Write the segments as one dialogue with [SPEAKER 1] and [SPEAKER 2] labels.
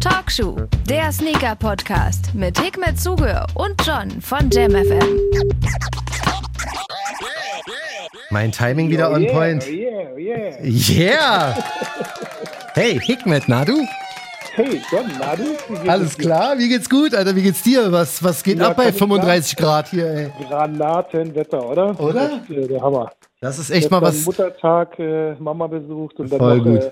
[SPEAKER 1] Talkshow, der Sneaker-Podcast mit Hikmet Zuge und John von JamFM.
[SPEAKER 2] Mein Timing wieder on point.
[SPEAKER 3] Yeah, yeah.
[SPEAKER 2] Yeah! Hey, Hikmet, na du?
[SPEAKER 3] Hey, John, na du?
[SPEAKER 2] Alles klar? Wie geht's gut, Alter? Wie geht's dir? Was, was geht
[SPEAKER 3] Ja,
[SPEAKER 2] ab bei
[SPEAKER 3] kann ich
[SPEAKER 2] 35 Grad hier, ey?
[SPEAKER 3] Granatenwetter, oder?
[SPEAKER 2] Oder?
[SPEAKER 3] Das ist, äh, der Hammer.
[SPEAKER 2] Das ist echt mal
[SPEAKER 3] Gestern
[SPEAKER 2] was.
[SPEAKER 3] Muttertag, äh, Mama besucht und dann
[SPEAKER 2] Voll
[SPEAKER 3] noch
[SPEAKER 2] gut.
[SPEAKER 3] äh,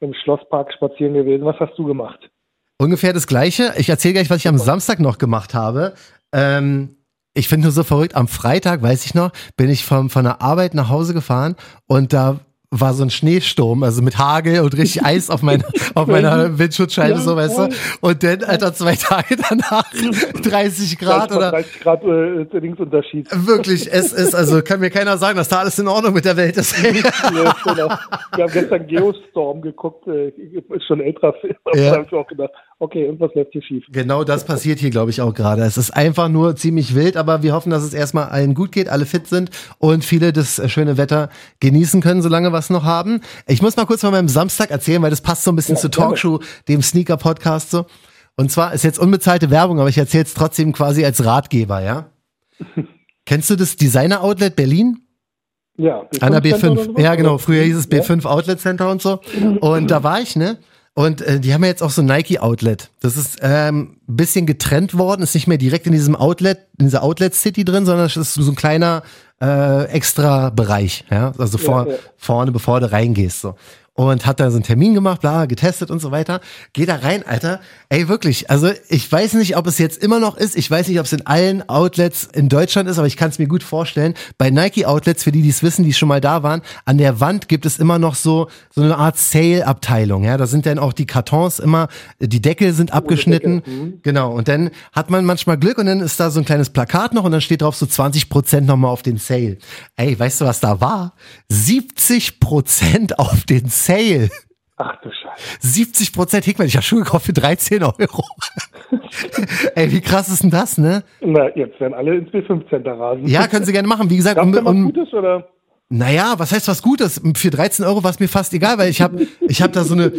[SPEAKER 3] im Schlosspark spazieren gewesen. Was hast du gemacht?
[SPEAKER 2] Ungefähr das Gleiche. Ich erzähle gleich, was ich am Samstag noch gemacht habe. Ähm, ich finde nur so verrückt, am Freitag, weiß ich noch, bin ich vom, von der Arbeit nach Hause gefahren und da war so ein Schneesturm, also mit Hagel und richtig Eis auf, mein, auf meiner Windschutzscheibe,
[SPEAKER 3] Ja,
[SPEAKER 2] so, weißt du. Und dann, Alter, zwei Tage danach 30 Grad oder
[SPEAKER 3] 30 Grad äh, Linksunterschied.
[SPEAKER 2] wirklich, es ist, also kann mir keiner sagen, dass da alles in Ordnung mit der Welt ist.
[SPEAKER 3] Nee. Wir haben gestern Geostorm geguckt, äh, ist schon ein älterer Film.
[SPEAKER 2] Ja.
[SPEAKER 3] Da habe ich auch gedacht, okay, irgendwas läuft hier schief.
[SPEAKER 2] Genau das passiert hier, glaube ich, auch gerade. Es ist einfach nur ziemlich wild, aber wir hoffen, dass es erstmal allen gut geht, alle fit sind und viele das äh, schöne Wetter genießen können, solange wir es noch haben. Ich muss mal kurz von meinem Samstag erzählen, weil das passt so ein bisschen
[SPEAKER 3] Ja,
[SPEAKER 2] zu. Talkshow, dem Sneaker-Podcast so. Und zwar ist jetzt unbezahlte Werbung, aber ich erzähle es trotzdem quasi als Ratgeber, ja? Kennst du das Designer-Outlet Berlin?
[SPEAKER 3] Ja,
[SPEAKER 2] An der
[SPEAKER 3] Center oder
[SPEAKER 2] B5.
[SPEAKER 3] sowas?
[SPEAKER 2] Ja, genau. Früher hieß es
[SPEAKER 3] Ja.
[SPEAKER 2] B5 Outlet Center und so. Und da war ich, ne? Und äh, die haben ja jetzt auch so ein Nike Outlet. Das ist ähm, ein bisschen getrennt worden, ist nicht mehr direkt in diesem Outlet, in dieser Outlet City drin, sondern es ist so ein kleiner äh, extra Bereich, ja, also vor,
[SPEAKER 3] ja.
[SPEAKER 2] vorne, bevor du reingehst, so. Und hat da so einen Termin gemacht, bla, getestet und so weiter. Geh da rein, Alter. Ey, wirklich. Also, ich weiß nicht, ob es jetzt immer noch ist. Ich weiß nicht, ob es in allen Outlets in Deutschland ist, aber ich kann es mir gut vorstellen. Bei Nike Outlets, für die, die es wissen, die schon mal da waren, an der Wand gibt es immer noch so, so eine Art Sale-Abteilung. Ja, da sind dann auch die Kartons immer, die Deckel sind abgeschnitten. Genau. Und dann hat man manchmal Glück und dann ist da so ein kleines Plakat noch und dann steht drauf so 20 Prozent nochmal auf den Sale. Ey, weißt du, was da war? 70 Prozent auf den Sale.
[SPEAKER 3] Ach du Scheiße.
[SPEAKER 2] 70 Prozent Hickman. Ich habe Schuhe gekauft für 13 Euro. Ey, wie krass ist denn das, ne?
[SPEAKER 3] Na, jetzt werden alle ins B5 Center rasen.
[SPEAKER 2] Ja, können Sie gerne machen. Wie gesagt,
[SPEAKER 3] Gab's
[SPEAKER 2] um,
[SPEAKER 3] da was
[SPEAKER 2] um,
[SPEAKER 3] Gutes oder?
[SPEAKER 2] naja, was heißt was Gutes? Für 13 Euro war es mir fast egal, weil ich habe ich hab da so eine,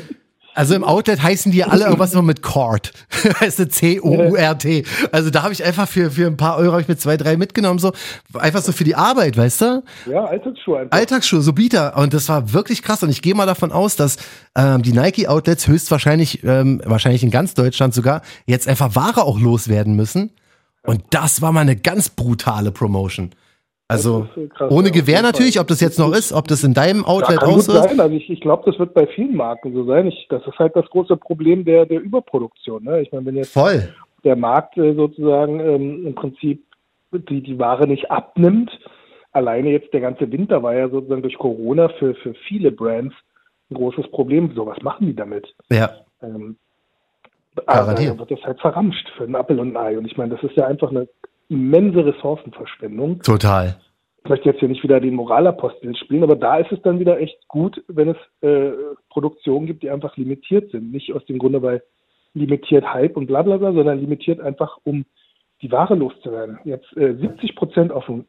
[SPEAKER 2] also im Outlet heißen die alle irgendwas immer mit Cord. Heißt du C-O-U-R-T. Also da habe ich einfach für, für ein paar Euro hab ich mit zwei, drei mitgenommen, so. Einfach so für die Arbeit, weißt du?
[SPEAKER 3] Ja, Alltagsschuhe einfach.
[SPEAKER 2] Alltagsschuhe, so Bieter. Und das war wirklich krass. Und ich gehe mal davon aus, dass ähm, die Nike-Outlets höchstwahrscheinlich, ähm, wahrscheinlich in ganz Deutschland sogar, jetzt einfach Ware auch loswerden müssen. Und das war mal eine ganz brutale Promotion. Also
[SPEAKER 3] krass,
[SPEAKER 2] ohne
[SPEAKER 3] ja,
[SPEAKER 2] Gewehr natürlich, ob das jetzt noch ist, ob das in deinem
[SPEAKER 3] Ja,
[SPEAKER 2] Outlet
[SPEAKER 3] gut
[SPEAKER 2] so ist.
[SPEAKER 3] sein. Also ich, ich glaube, das wird bei vielen Marken so sein. Ich, das ist halt das große Problem der, der Überproduktion. Ne? Ich meine, wenn jetzt
[SPEAKER 2] Voll.
[SPEAKER 3] der Markt äh, sozusagen ähm, im Prinzip die, die Ware nicht abnimmt, alleine jetzt der ganze Winter war ja sozusagen durch Corona für, für viele Brands ein großes Problem. So, was machen die damit?
[SPEAKER 2] Ja.
[SPEAKER 3] Ähm,
[SPEAKER 2] Garantiert.
[SPEAKER 3] also wird das halt verramscht für ein Appel und ein Ei. Und ich meine, das ist ja einfach eine immense Ressourcenverschwendung.
[SPEAKER 2] Total.
[SPEAKER 3] Ich möchte jetzt hier nicht wieder den Moralapostel spielen, aber da ist es dann wieder echt gut, wenn es äh, Produktionen gibt, die einfach limitiert sind. Nicht aus dem Grunde, weil limitiert Hype und bla bla bla, sondern limitiert einfach, um die Ware loszuwerden. Jetzt äh, 70 Prozent auf einen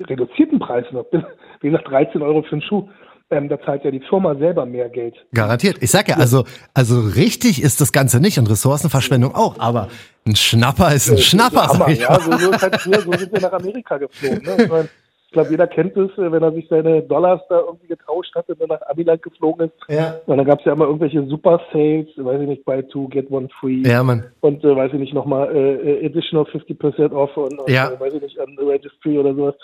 [SPEAKER 3] reduzierten Preis noch. Wie gesagt, 13 Euro für einen Schuh. Ähm, da zahlt ja die Firma selber mehr Geld.
[SPEAKER 2] Garantiert. Ich sag ja, also, also richtig ist das Ganze nicht und Ressourcenverschwendung auch, aber ein Schnapper ist ein Schnapper,
[SPEAKER 3] Hammer, ja, so, so, halt hier, so sind wir nach Amerika geflogen. Ne? Ich, mein, ich glaube, jeder kennt es, äh, wenn er sich seine Dollars da irgendwie getauscht hat und dann nach Amiland geflogen ist.
[SPEAKER 2] Ja.
[SPEAKER 3] Und dann gab es ja immer irgendwelche Super Sales, weiß ich nicht, buy two, get one free.
[SPEAKER 2] Ja, Mann.
[SPEAKER 3] Und äh, weiß ich nicht, nochmal äh, äh, additional 50% off und, und
[SPEAKER 2] Ja.
[SPEAKER 3] äh, weiß ich nicht, an Registry oder sowas.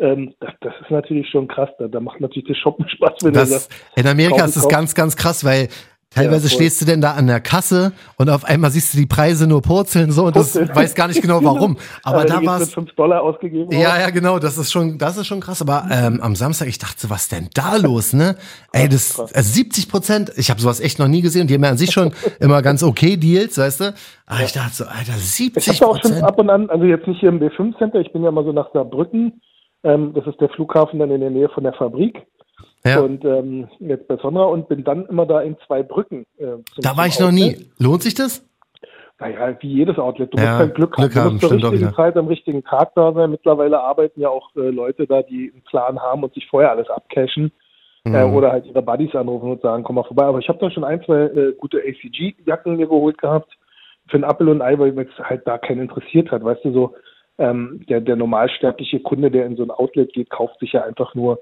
[SPEAKER 3] Ähm, das, das ist natürlich schon krass. Da, da macht natürlich das Shoppen Spaß, wenn du
[SPEAKER 2] Das,
[SPEAKER 3] sagst,
[SPEAKER 2] in Amerika ist es
[SPEAKER 3] kaufen.
[SPEAKER 2] ganz, ganz krass, weil teilweise
[SPEAKER 3] Ja,
[SPEAKER 2] stehst du denn da an der Kasse und auf einmal siehst du die Preise nur purzeln so und das weiß gar nicht genau warum. Aber
[SPEAKER 3] Also,
[SPEAKER 2] da war es.
[SPEAKER 3] mit 5 Dollar ausgegeben.
[SPEAKER 2] Ja,
[SPEAKER 3] worden.
[SPEAKER 2] ja, genau, das ist schon, das ist schon krass. Aber ähm, am Samstag, ich dachte, so, was denn da los, ne? Ey, das also 70 Prozent, ich habe sowas echt noch nie gesehen und die haben ja an sich schon immer ganz okay Deals, weißt du? Aber ich dachte so, Alter,
[SPEAKER 3] Ich
[SPEAKER 2] 70%
[SPEAKER 3] habe auch schon
[SPEAKER 2] Prozent.
[SPEAKER 3] ab und an, also jetzt nicht hier im B5 Center, ich bin ja mal so nach Saarbrücken. Ähm, das ist der Flughafen dann in der Nähe von der Fabrik.
[SPEAKER 2] Ja,
[SPEAKER 3] Und ähm, jetzt bei Sonra und bin dann immer da in zwei Brücken. Äh,
[SPEAKER 2] da war ich noch
[SPEAKER 3] Outlet.
[SPEAKER 2] nie. Lohnt sich das?
[SPEAKER 3] Naja, wie jedes Outlet. Du
[SPEAKER 2] Ja,
[SPEAKER 3] musst halt Glück,
[SPEAKER 2] Glück
[SPEAKER 3] haben. Du musst zur richtigen. Zeit am richtigen Tag da sein. Mittlerweile arbeiten ja auch äh, Leute da, die einen Plan haben und sich vorher alles abcashen. Mhm. Äh, oder halt ihre Buddies anrufen und sagen, komm mal vorbei. Aber ich habe da schon ein, zwei äh, gute ACG-Jacken mir geholt gehabt für ein Apple und Ei, weil es halt da keinen interessiert hat. Weißt du, so ähm, der, der normalsterbliche Kunde, der in so ein Outlet geht, kauft sich ja einfach nur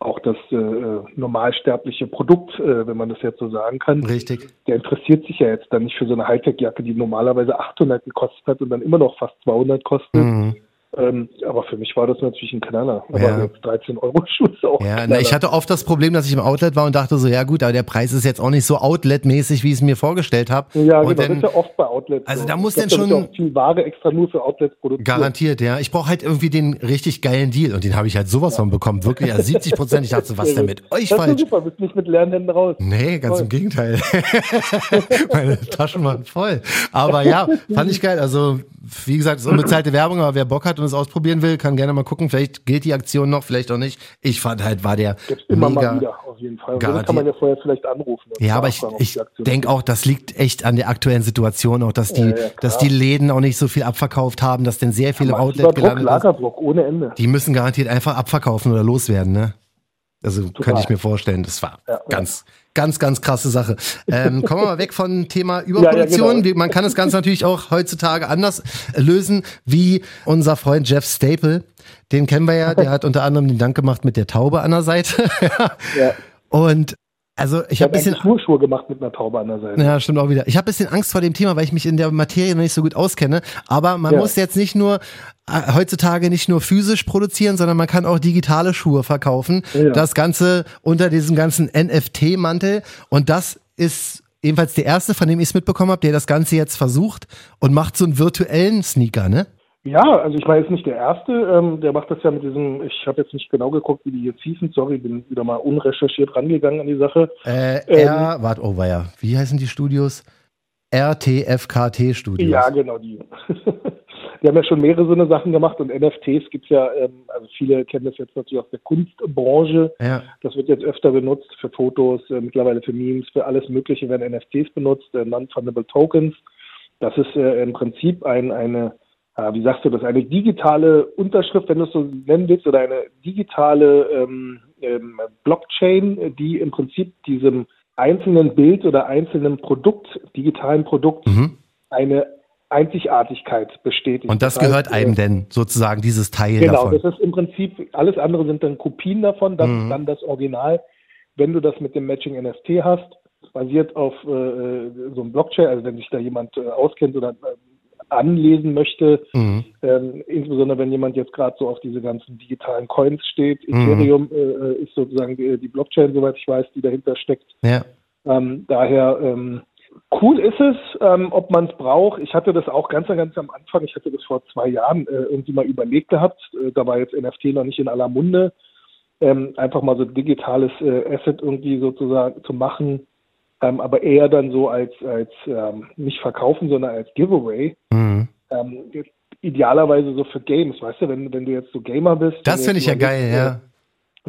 [SPEAKER 3] auch das äh, normalsterbliche Produkt, äh, wenn man das jetzt so sagen kann.
[SPEAKER 2] Richtig.
[SPEAKER 3] Der interessiert sich ja jetzt dann nicht für so eine Hightech-Jacke, die normalerweise 800 gekostet hat und dann immer noch fast 200 kostet. Mhm. Ähm, aber für mich war das natürlich ein Knaller. Aber ja. 13 Euro Schuhe ist auch
[SPEAKER 2] Ja, na, ich hatte oft das Problem, dass ich im Outlet war und dachte so, ja gut, aber der Preis ist jetzt auch nicht so Outlet-mäßig, wie ich es mir vorgestellt habe.
[SPEAKER 3] Ja,
[SPEAKER 2] und
[SPEAKER 3] genau, dann, das ist ja oft bei Outlets.
[SPEAKER 2] Also
[SPEAKER 3] so.
[SPEAKER 2] da muss
[SPEAKER 3] glaub,
[SPEAKER 2] denn schon...
[SPEAKER 3] Auch viel Ware extra nur für Outlets produziert.
[SPEAKER 2] Garantiert, ja. Ich brauche halt irgendwie den richtig geilen Deal und den habe ich halt sowas ja. von bekommen. Wirklich, also 70 Prozent. Ich dachte so, was denn mit euch
[SPEAKER 3] das
[SPEAKER 2] falsch?
[SPEAKER 3] Ist super, bist nicht mit leeren Händen raus.
[SPEAKER 2] Nee, ganz Voll. im Gegenteil. Meine Taschen waren voll. Aber ja, fand ich geil. Also, wie gesagt, es ist unbezahlte Werbung, aber wer Bock hat und es ausprobieren will, kann gerne mal gucken. Vielleicht gilt die Aktion noch, vielleicht auch nicht. Ich fand halt, war der
[SPEAKER 3] Gibt's immer mega mal wieder, auf jeden Fall. Und kann man ja vorher vielleicht anrufen.
[SPEAKER 2] Ja, aber ich, ich denke auch, das liegt echt an der aktuellen Situation auch, dass die, ja, ja, dass die Läden auch nicht so viel abverkauft haben, dass denn sehr viele ja, Outlet
[SPEAKER 3] gelandet Lagerdruck ohne Ende.
[SPEAKER 2] Die müssen garantiert einfach abverkaufen oder loswerden, ne? Also Total. könnte ich mir vorstellen, das war ja, ganz, ja. ganz, ganz krasse Sache. Ähm, kommen wir mal weg von Thema Überproduktion. Ja, genau. Man kann das Ganze natürlich auch heutzutage anders lösen, wie unser Freund Jeff Staple. Den kennen wir ja, der hat unter anderem den Dank gemacht mit der Taube an der Seite. ja. Und also ich, ich habe hab bisschen
[SPEAKER 3] Schnurrschuhe gemacht mit einer Taube an der Seite.
[SPEAKER 2] Ja, stimmt auch wieder. Ich habe bisschen Angst vor dem Thema, weil ich mich in der Materie noch nicht so gut auskenne. Aber man ja. muss jetzt nicht nur äh, heutzutage nicht nur physisch produzieren, sondern man kann auch digitale Schuhe verkaufen. Ja. Das Ganze unter diesem ganzen NFT-Mantel. Und das ist ebenfalls der erste, von dem ich es mitbekommen habe, der das Ganze jetzt versucht und macht so einen virtuellen Sneaker, ne?
[SPEAKER 3] Ja, also ich war jetzt nicht der Erste, ähm, der macht das ja mit diesem, ich habe jetzt nicht genau geguckt, wie die jetzt hießen, sorry, bin wieder mal unrecherchiert rangegangen an die Sache.
[SPEAKER 2] Äh, R, ähm, warte, oh ja, wie heißen die Studios? RTFKT Studios.
[SPEAKER 3] Ja, genau, die. die haben ja schon mehrere so eine Sachen gemacht und NFTs gibt es ja, ähm, also viele kennen das jetzt natürlich aus der Kunstbranche. Ja. Das wird jetzt öfter benutzt für Fotos, äh, mittlerweile für Memes, für alles Mögliche werden NFTs benutzt, äh, Non-Fundable Tokens. Das ist äh, im Prinzip ein, eine wie sagst du das, eine digitale Unterschrift, wenn du es so nennen willst, oder eine digitale ähm, ähm, Blockchain, die im Prinzip diesem einzelnen Bild oder einzelnen Produkt, digitalen Produkt, mhm. eine Einzigartigkeit bestätigt.
[SPEAKER 2] Und das, das gehört heißt, einem denn sozusagen dieses Teil
[SPEAKER 3] genau,
[SPEAKER 2] davon?
[SPEAKER 3] Genau, das ist im Prinzip, alles andere sind dann Kopien davon, das mhm. ist dann das Original. Wenn du das mit dem Matching NFT hast, basiert auf äh, äh, so einem Blockchain, also wenn sich da jemand äh, auskennt oder äh, anlesen möchte, mhm. ähm, insbesondere wenn jemand jetzt gerade so auf diese ganzen digitalen Coins steht. Mhm. Ethereum äh, ist sozusagen die, die, Blockchain, soweit ich weiß, die dahinter steckt.
[SPEAKER 2] Ja.
[SPEAKER 3] Ähm, daher ähm, cool ist es, ähm, ob man es braucht. Ich hatte das auch ganz, ganz am Anfang, ich hatte das vor zwei Jahren äh, irgendwie mal überlegt gehabt. Äh, da war jetzt NFT noch nicht in aller Munde. Ähm, einfach mal so digitales äh, Asset irgendwie sozusagen zu machen, ähm, aber eher dann so als, als ähm, nicht verkaufen, sondern als Giveaway. Mhm. Ähm, idealerweise so für Games, weißt du, wenn, wenn du jetzt so Gamer bist.
[SPEAKER 2] Das finde ich ja geil, ja.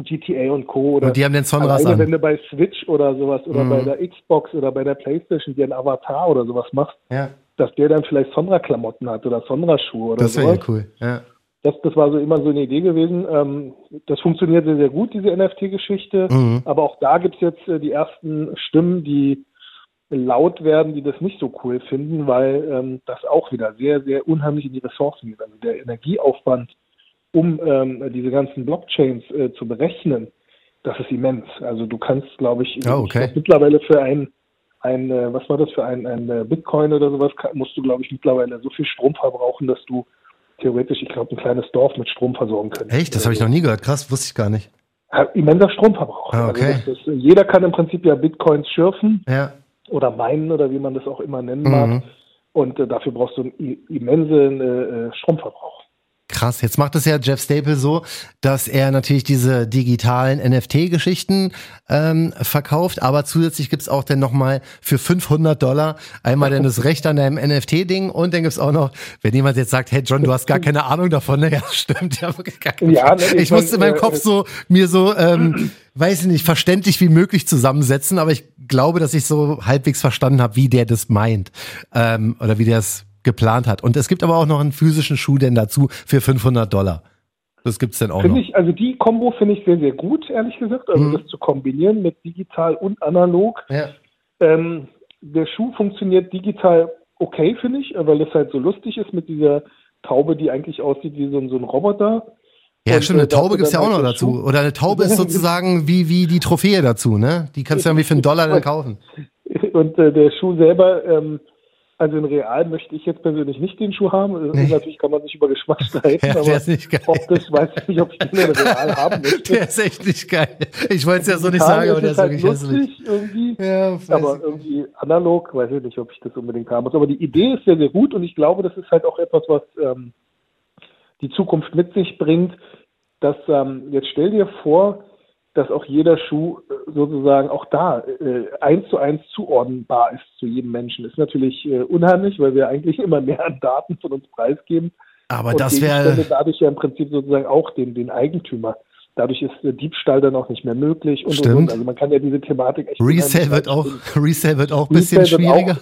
[SPEAKER 3] GTA und Co. Oder
[SPEAKER 2] und die haben den Sonras
[SPEAKER 3] an. Wenn du bei Switch oder sowas oder mhm. bei der Xbox oder bei der Playstation dir einen Avatar oder sowas machst,
[SPEAKER 2] ja.
[SPEAKER 3] dass der dann vielleicht Sonra-Klamotten hat oder Sonra-Schuhe oder sowas.
[SPEAKER 2] Das wäre ja cool, ja
[SPEAKER 3] das, das war so immer so eine Idee gewesen. Ähm, das funktioniert sehr, sehr gut, diese NFT-Geschichte. Mhm. Aber auch da gibt es jetzt äh, die ersten Stimmen, die laut werden, die das nicht so cool finden, weil ähm, das auch wieder sehr, sehr unheimlich in die Ressourcen geht. Also der Energieaufwand, um ähm, diese ganzen Blockchains äh, zu berechnen, das ist immens. Also du kannst, glaube ich,
[SPEAKER 2] oh, okay.
[SPEAKER 3] ich mittlerweile für ein, ein, äh, was war das für ein, ein äh, Bitcoin oder sowas, musst du, glaube ich, mittlerweile so viel Strom verbrauchen, dass du theoretisch, ich glaube, ein kleines Dorf mit Strom versorgen können.
[SPEAKER 2] Echt? Das habe ich noch nie gehört. Krass, wusste ich gar nicht.
[SPEAKER 3] Immenser Stromverbrauch.
[SPEAKER 2] Ah, okay.
[SPEAKER 3] Also das, das, jeder kann im Prinzip ja Bitcoins schürfen
[SPEAKER 2] ja.
[SPEAKER 3] oder meinen oder wie man das auch immer nennen mag. Mhm. Und äh, dafür brauchst du einen immensen äh, Stromverbrauch.
[SPEAKER 2] Krass, jetzt macht es ja Jeff Staple so, dass er natürlich diese digitalen NFT-Geschichten ähm, verkauft, aber zusätzlich gibt's auch dann nochmal für 500 Dollar einmal dann das Recht an deinem NFT-Ding und dann gibt's auch noch, wenn jemand jetzt sagt, hey John, du hast gar keine Ahnung davon, ne? Ja, stimmt, ja, gar keine ja, ne, ich, ich musste in meinem äh, Kopf so, mir so, ähm, weiß ich nicht, verständlich wie möglich zusammensetzen, aber ich glaube, dass ich so halbwegs verstanden habe, wie der das meint ähm, oder wie der es geplant hat. Und es gibt aber auch noch einen physischen Schuh denn dazu für 500 Dollar. Das gibt's denn auch
[SPEAKER 3] Finde
[SPEAKER 2] noch.
[SPEAKER 3] ich, also die Kombo finde ich sehr, sehr gut, ehrlich gesagt. Also
[SPEAKER 2] Mhm.
[SPEAKER 3] das zu kombinieren mit digital und analog.
[SPEAKER 2] Ja.
[SPEAKER 3] Ähm, der Schuh funktioniert digital okay, finde ich, weil es halt so lustig ist mit dieser Taube, die eigentlich aussieht wie so ein, so ein Roboter.
[SPEAKER 2] Ja,
[SPEAKER 3] Und,
[SPEAKER 2] stimmt,
[SPEAKER 3] äh,
[SPEAKER 2] eine Taube
[SPEAKER 3] dafür
[SPEAKER 2] gibt's ja auch noch
[SPEAKER 3] halt
[SPEAKER 2] dazu.
[SPEAKER 3] Schuh.
[SPEAKER 2] Oder eine Taube ist sozusagen wie, wie die Trophäe dazu, ne? Die kannst du irgendwie für einen Dollar dann kaufen.
[SPEAKER 3] Und äh, der Schuh selber, ähm, also in real möchte ich jetzt persönlich nicht den Schuh haben. Also
[SPEAKER 2] Nee.
[SPEAKER 3] Natürlich kann man sich über Geschmack streiten,
[SPEAKER 2] Ja,
[SPEAKER 3] aber
[SPEAKER 2] nicht geil.
[SPEAKER 3] optisch weiß ich nicht, ob ich den in real haben möchte.
[SPEAKER 2] Der ist echt nicht geil. Ich wollte es ja so nicht sagen, aber der ist
[SPEAKER 3] halt
[SPEAKER 2] wirklich hässlich.
[SPEAKER 3] lustig irgendwie.
[SPEAKER 2] Ja,
[SPEAKER 3] Aber
[SPEAKER 2] ich.
[SPEAKER 3] irgendwie analog, weiß ich nicht, ob ich das unbedingt haben muss. Aber die Idee ist sehr, sehr gut und ich glaube, das ist halt auch etwas, was ähm, die Zukunft mit sich bringt. Dass ähm, jetzt stell dir vor, dass auch jeder Schuh äh, sozusagen auch da äh, eins zu eins zuordnenbar ist zu jedem Menschen. Ist natürlich äh, unheimlich, weil wir eigentlich immer mehr an Daten von uns preisgeben.
[SPEAKER 2] Aber
[SPEAKER 3] und
[SPEAKER 2] das wäre.
[SPEAKER 3] dadurch ja im Prinzip sozusagen auch den, den Eigentümer. Dadurch ist äh, Diebstahl dann auch nicht mehr möglich und,
[SPEAKER 2] Stimmt.
[SPEAKER 3] und. Also man kann ja diese Thematik echt
[SPEAKER 2] Resale wird auch, Resale wird auch ein bisschen schwieriger.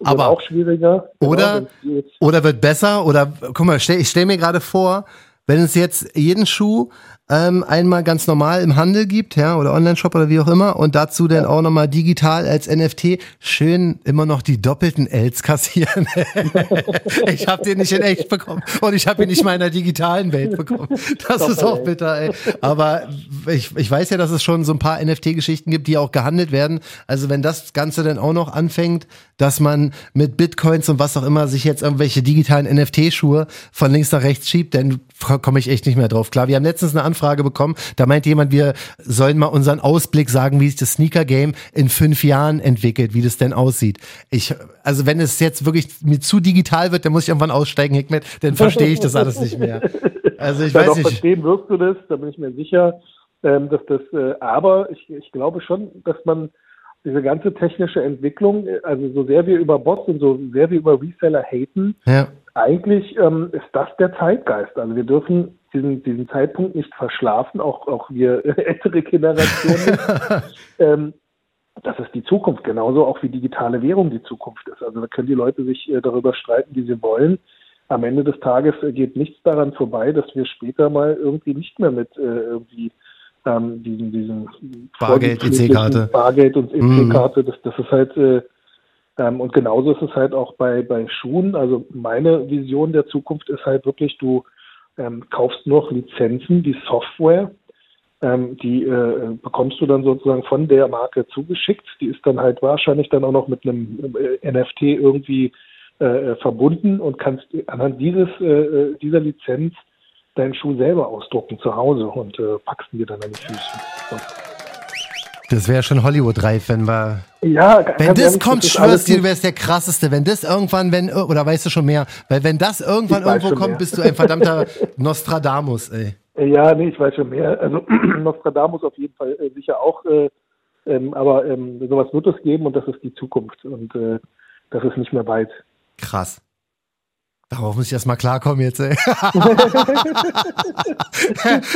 [SPEAKER 3] Auch,
[SPEAKER 2] aber
[SPEAKER 3] auch schwieriger.
[SPEAKER 2] Oder-
[SPEAKER 3] Genau, es jetzt-
[SPEAKER 2] Oder wird besser, oder guck mal, stell, ich stelle mir gerade vor, wenn es jetzt jeden Schuh ähm, einmal ganz normal im Handel gibt, ja, oder Online-Shop oder wie auch immer, und dazu dann auch nochmal digital als NFT schön immer noch die doppelten Ls kassieren. ich habe den nicht in echt bekommen und ich habe ihn nicht mal in der digitalen Welt bekommen. Das ist auch bitter, ey. Aber ich, ich weiß ja, dass es schon so ein paar NFT-Geschichten gibt, die auch gehandelt werden. Also wenn das Ganze dann auch noch anfängt, dass man mit Bitcoins und was auch immer sich jetzt irgendwelche digitalen NFT-Schuhe von links nach rechts schiebt, dann komme ich echt nicht mehr drauf. Klar, wir haben letztens eine Anfrage bekommen, da meint jemand, wir sollen mal unseren Ausblick sagen, wie sich das Sneaker-Game in fünf Jahren entwickelt, wie das denn aussieht. Ich, also wenn es jetzt wirklich mir zu digital wird, dann muss ich irgendwann aussteigen, Hickmet, dann verstehe ich das alles nicht mehr. Also ich weiß nicht.
[SPEAKER 3] verstehen wirst du das, da bin ich mir sicher, ähm, dass das, äh, aber ich, ich glaube schon, dass man diese ganze technische Entwicklung, äh, also so sehr wir über Bots und so sehr wir über Reseller haten,
[SPEAKER 2] Ja.
[SPEAKER 3] eigentlich ähm, ist das der Zeitgeist. Also wir dürfen diesen, diesen Zeitpunkt nicht verschlafen, auch, auch wir ältere Generationen. ähm, das ist die Zukunft, genauso auch wie digitale Währung die Zukunft ist. Also da können die Leute sich äh, darüber streiten, wie sie wollen. Am Ende des Tages äh, geht nichts daran vorbei, dass wir später mal irgendwie nicht mehr mit äh, irgendwie ähm, diesen, diesen
[SPEAKER 2] Bargeld, EC-Karte.
[SPEAKER 3] Bargeld und
[SPEAKER 2] Mhm.
[SPEAKER 3] EC-Karte, das, das ist halt äh, ähm, und genauso ist es halt auch bei, bei Schuhen. Also meine Vision der Zukunft ist halt wirklich, du ähm, kaufst noch Lizenzen, die Software, ähm, die äh, bekommst du dann sozusagen von der Marke zugeschickt. Die ist dann halt wahrscheinlich dann auch noch mit einem äh, NFT irgendwie äh, verbunden und kannst anhand dieses äh, dieser Lizenz deinen Schuh selber ausdrucken zu Hause und äh, packst ihn dir dann an die Füße. Und
[SPEAKER 2] Das wäre schon Hollywood-reif, wenn wir.
[SPEAKER 3] ja,
[SPEAKER 2] Wenn das kommt, schwörst du
[SPEAKER 3] nicht-
[SPEAKER 2] wärst der krasseste. Wenn das irgendwann, wenn, oder weißt du schon mehr? Weil wenn das irgendwann
[SPEAKER 3] Ich
[SPEAKER 2] irgendwo kommt,
[SPEAKER 3] mehr.
[SPEAKER 2] bist du ein verdammter Nostradamus, ey.
[SPEAKER 3] Ja, nee, ich weiß schon mehr. Also Nostradamus auf jeden Fall äh, sicher auch. Äh, ähm, aber ähm, sowas wird es geben und das ist die Zukunft. Und äh, das ist nicht mehr weit.
[SPEAKER 2] Krass. Darauf muss ich erstmal klarkommen jetzt, ey.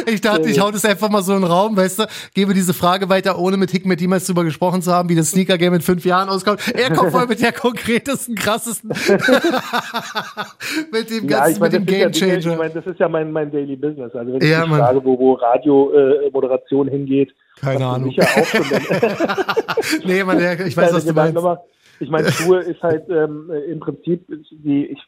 [SPEAKER 2] ich dachte, ich hau das einfach mal so in den Raum, weißt du, gebe diese Frage weiter, ohne mit Hickmet jemals drüber gesprochen zu haben, wie das Sneaker-Game in fünf Jahren auskommt. Er kommt voll mit der konkretesten, krassesten, mit dem ganzen, mit dem
[SPEAKER 3] das ist ja ich meine, das ist ja mein, mein Daily Business. Also wenn ich
[SPEAKER 2] Ja,
[SPEAKER 3] frage, wo, wo Radio-Moderation hingeht,
[SPEAKER 2] Keine Ahnung.
[SPEAKER 3] sicher auch schon
[SPEAKER 2] nee, man, ich weiß, was du meinst.
[SPEAKER 3] ich meine, Schuhe ist halt ähm, äh, im Prinzip, die, ich,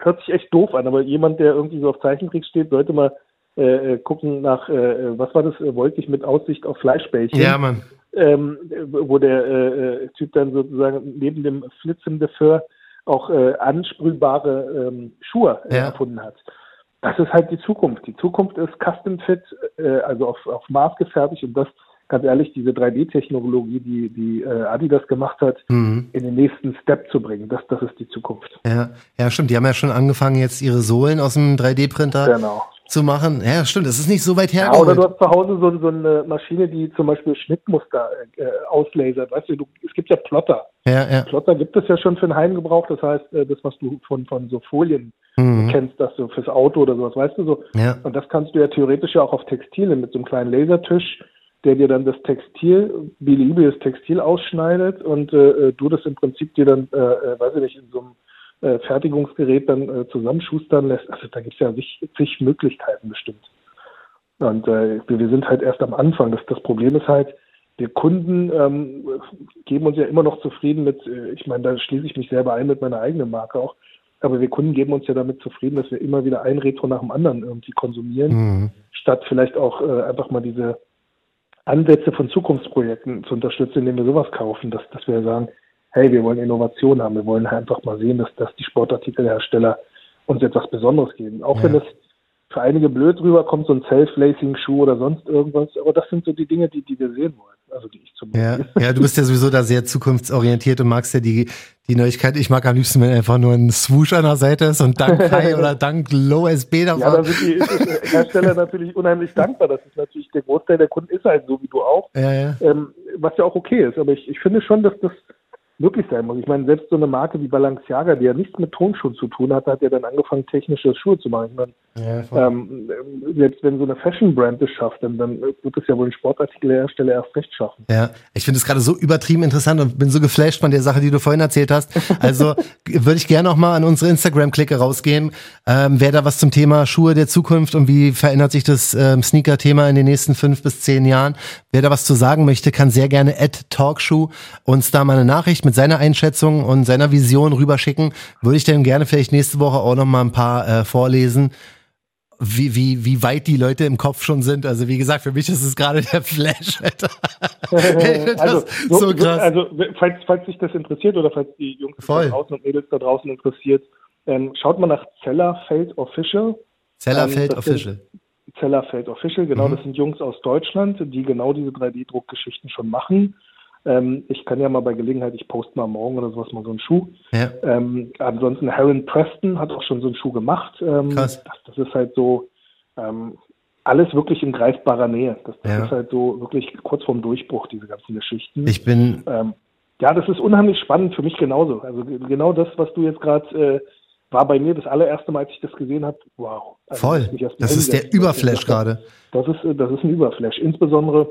[SPEAKER 3] hört sich echt doof an, aber jemand, der irgendwie so auf Zeichentrick steht, sollte mal äh, äh, gucken nach, äh, was war das, äh, wollte ich mit Aussicht auf Fleischbällchen.
[SPEAKER 2] Ja, Mann.
[SPEAKER 3] ähm, wo der äh, äh, Typ dann sozusagen neben dem Flitz im Dafür auch äh, ansprühbare ähm, Schuhe äh,
[SPEAKER 2] Ja.
[SPEAKER 3] erfunden hat. Das ist halt die Zukunft. Die Zukunft ist Custom Fit, äh, also auf, auf Maß gefertigt und das, ganz ehrlich, diese 3D-Technologie, die, die äh, Adidas gemacht hat,
[SPEAKER 2] Mhm.
[SPEAKER 3] in den nächsten Step zu bringen. Das, das ist die Zukunft.
[SPEAKER 2] Ja, ja, stimmt. Die haben ja schon angefangen, jetzt ihre Sohlen aus dem 3D-Printer
[SPEAKER 3] Genau.
[SPEAKER 2] zu machen. Ja, stimmt. Das ist nicht so weit
[SPEAKER 3] Ja, oder du hast zu Hause so, so eine Maschine, die zum Beispiel Schnittmuster äh, auslasert. Weißt du, du, es gibt ja Plotter.
[SPEAKER 2] ja, ja.
[SPEAKER 3] Plotter gibt es ja schon für den Heimgebrauch. Das heißt, äh, das, was du von, von so Folien
[SPEAKER 2] Mhm.
[SPEAKER 3] kennst, das so fürs Auto oder sowas, weißt du so.
[SPEAKER 2] Ja.
[SPEAKER 3] Und das kannst du ja theoretisch ja auch auf Textile mit so einem kleinen Lasertisch, der dir dann das Textil, beliebiges Textil ausschneidet und äh, du das im Prinzip dir dann, äh, äh, weiß ich nicht, in so einem äh, Fertigungsgerät dann äh, zusammenschustern lässt. Also da gibt es ja zig, zig Möglichkeiten bestimmt. Und äh, wir, wir sind halt erst am Anfang. Das, das Problem ist halt, wir Kunden ähm, geben uns ja immer noch zufrieden mit, äh, ich meine, da schließe ich mich selber ein mit meiner eigenen Marke auch, aber wir Kunden geben uns ja damit zufrieden, dass wir immer wieder ein Retro nach dem anderen irgendwie konsumieren, mhm. statt vielleicht auch äh, einfach mal diese Ansätze von Zukunftsprojekten zu unterstützen, indem wir sowas kaufen, dass, dass wir sagen, hey, wir wollen Innovation haben, wir wollen einfach mal sehen, dass, dass die Sportartikelhersteller uns etwas Besonderes geben. Auch ja. wenn es für einige blöd rüberkommt, so ein Self-Lacing-Schuh oder sonst irgendwas, aber das sind so die Dinge, die, die wir sehen wollen. Also die ich
[SPEAKER 2] zumindest. Ja, ja, du bist ja sowieso da sehr zukunftsorientiert und magst ja die, die Neuigkeit. Ich mag am liebsten, wenn einfach nur ein Swoosh an der Seite ist und dank Kai oder dank Low SB davon.
[SPEAKER 3] Ja, da sind die Hersteller natürlich unheimlich dankbar. Das ist natürlich, der Großteil der Kunden ist halt so wie du auch. Ja, ja. Ähm, was ja auch okay ist. Aber ich, ich finde schon, dass das möglich sein muss. Ich meine, selbst so eine Marke wie Balenciaga, die ja nichts mit Tonschuhen zu tun hat, hat ja dann angefangen, technische Schuhe zu machen. Meine, ja, ähm, selbst wenn so eine Fashion-Brand es schafft, dann, dann wird es ja wohl ein Sportartikelhersteller erst recht schaffen.
[SPEAKER 2] Ja, ich finde es gerade so übertrieben interessant und bin so geflasht von der Sache, die du vorhin erzählt hast. Also würde ich gerne noch mal an unsere Instagram-Klicke rausgehen. Ähm, wer da was zum Thema Schuhe der Zukunft und wie verändert sich das ähm, Sneaker-Thema in den nächsten fünf bis zehn Jahren, wer da was zu sagen möchte, kann sehr gerne at Talkshoe uns da mal eine Nachricht mit seiner Einschätzung und seiner Vision rüberschicken. Würde ich dann gerne vielleicht nächste Woche auch noch mal ein paar äh, vorlesen wie, wie, wie weit die Leute im Kopf schon sind. Also wie gesagt, für mich ist es gerade der Flash.
[SPEAKER 3] also, so, so krass. also falls, falls sich das interessiert oder falls die Jungs Voll. da draußen und Mädels da draußen interessiert, ähm, schaut mal nach Zellerfeld Official.
[SPEAKER 2] Zellerfeld ähm, Official.
[SPEAKER 3] Zellerfeld Official, genau, mhm. das sind Jungs aus Deutschland, die genau diese 3D-Druckgeschichten schon machen. Ähm, ich kann ja mal bei Gelegenheit, ich poste mal morgen oder sowas mal so einen Schuh. Ja. Ähm, ansonsten Heron Preston hat auch schon so einen Schuh gemacht. Ähm, Krass. Das, das, ist halt so ähm, alles wirklich in greifbarer Nähe. Das, das ja. ist halt so wirklich kurz vorm Durchbruch, diese ganzen Geschichten.
[SPEAKER 2] Ich bin. Ähm,
[SPEAKER 3] ja, das ist unheimlich spannend für mich genauso. Also genau das, was du jetzt gerade äh, war bei mir das allererste Mal, als ich das gesehen habe. Wow.
[SPEAKER 2] Also Voll. Das ist der Überflash gerade.
[SPEAKER 3] Das ist, das ist ein Überflash. Insbesondere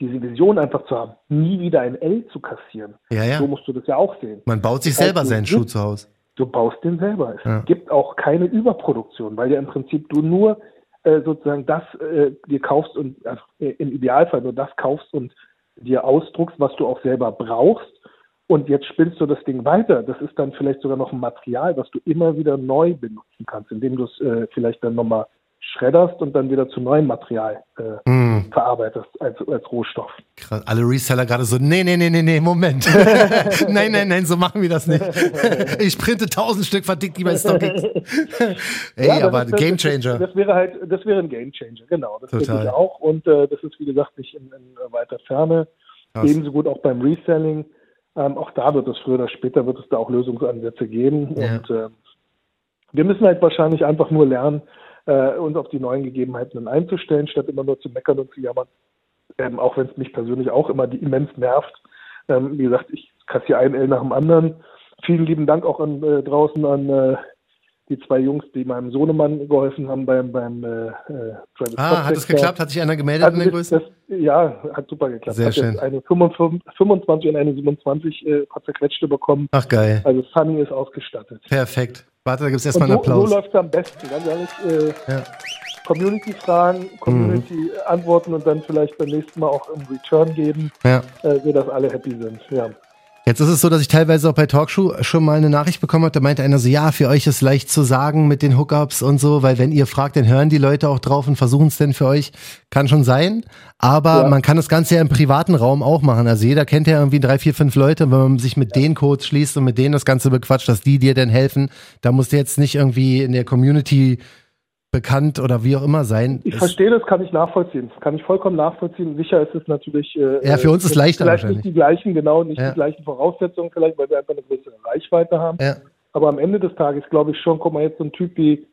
[SPEAKER 3] diese Vision einfach zu haben, nie wieder ein L zu kassieren.
[SPEAKER 2] Ja, ja.
[SPEAKER 3] So musst du das ja auch sehen.
[SPEAKER 2] Man baut sich das selber seinen Schuh zu Hause.
[SPEAKER 3] Du baust den selber. Es ja. gibt auch keine Überproduktion, weil ja im Prinzip du nur äh, sozusagen das äh, dir kaufst und also im Idealfall nur das kaufst und dir ausdruckst, was du auch selber brauchst. Und jetzt spinnst du das Ding weiter. Das ist dann vielleicht sogar noch ein Material, was du immer wieder neu benutzen kannst, indem du es äh, vielleicht dann nochmal schredderst und dann wieder zu neuem Material äh, mm. verarbeitest als, als Rohstoff.
[SPEAKER 2] Krass. Alle Reseller gerade so, nee, nee, nee, nee, nee, Moment. nein, nein, nein, so machen wir das nicht. ich printe tausend Stück, verdick die bei StockX. Ey, ja, aber ist, Game Changer.
[SPEAKER 3] Das, das, wäre halt, das wäre ein Game Changer, genau. Das Total. ich auch und äh, das ist, wie gesagt, nicht in, in weiter Ferne. Krass. Ebenso gut auch beim Reselling. Ähm, auch da wird es früher oder später wird es da auch Lösungsansätze geben ja. und äh, wir müssen halt wahrscheinlich einfach nur lernen, äh, uns auf die neuen Gegebenheiten einzustellen, statt immer nur zu meckern und zu jammern. Ähm, auch wenn es mich persönlich auch immer die immens nervt. Ähm, wie gesagt, ich kassiere ein L nach dem anderen. Vielen lieben Dank auch an äh, draußen an äh, die zwei Jungs, die meinem Sohnemann geholfen haben beim, beim äh, äh
[SPEAKER 2] Travis Ah, hat es geklappt? Hat sich einer gemeldet also in der Größe?
[SPEAKER 3] Das, ja, hat super geklappt.
[SPEAKER 2] Sehr hat schön.
[SPEAKER 3] Eine 25, 25 und eine 27 äh, paar zerquetschte bekommen.
[SPEAKER 2] Ach geil.
[SPEAKER 3] Also Sunny ist ausgestattet.
[SPEAKER 2] Perfekt. Warte, da gibt es erstmal einen Applaus.
[SPEAKER 3] So läuft es am besten, ganz ehrlich. Äh, ja. Community-Fragen, Community-Antworten mhm. und dann vielleicht beim nächsten Mal auch im Return geben, ja. äh, sodass alle happy sind. Ja.
[SPEAKER 2] Jetzt ist es so, dass ich teilweise auch bei Talkshow schon mal eine Nachricht bekommen habe, da meinte einer so, ja, für euch ist leicht zu sagen mit den Hookups und so, weil wenn ihr fragt, dann hören die Leute auch drauf und versuchen es denn für euch. Kann schon sein, aber ja. man kann das Ganze ja im privaten Raum auch machen. Also jeder kennt ja irgendwie drei, vier, fünf Leute, wenn man sich mit ja. denen Codes schließt und mit denen das Ganze bequatscht, dass die dir denn helfen, da musst du jetzt nicht irgendwie in der Community bekannt oder wie auch immer sein.
[SPEAKER 3] Ich verstehe das, kann ich nachvollziehen. Das kann ich vollkommen nachvollziehen. Sicher ist es natürlich.
[SPEAKER 2] Äh, ja, für uns ist es leichter
[SPEAKER 3] vielleicht nicht die gleichen, genau, nicht ja. die gleichen Voraussetzungen vielleicht, weil wir einfach eine größere Reichweite haben. Ja. Aber am Ende des Tages glaube ich schon, guck mal jetzt so ein Typ wie,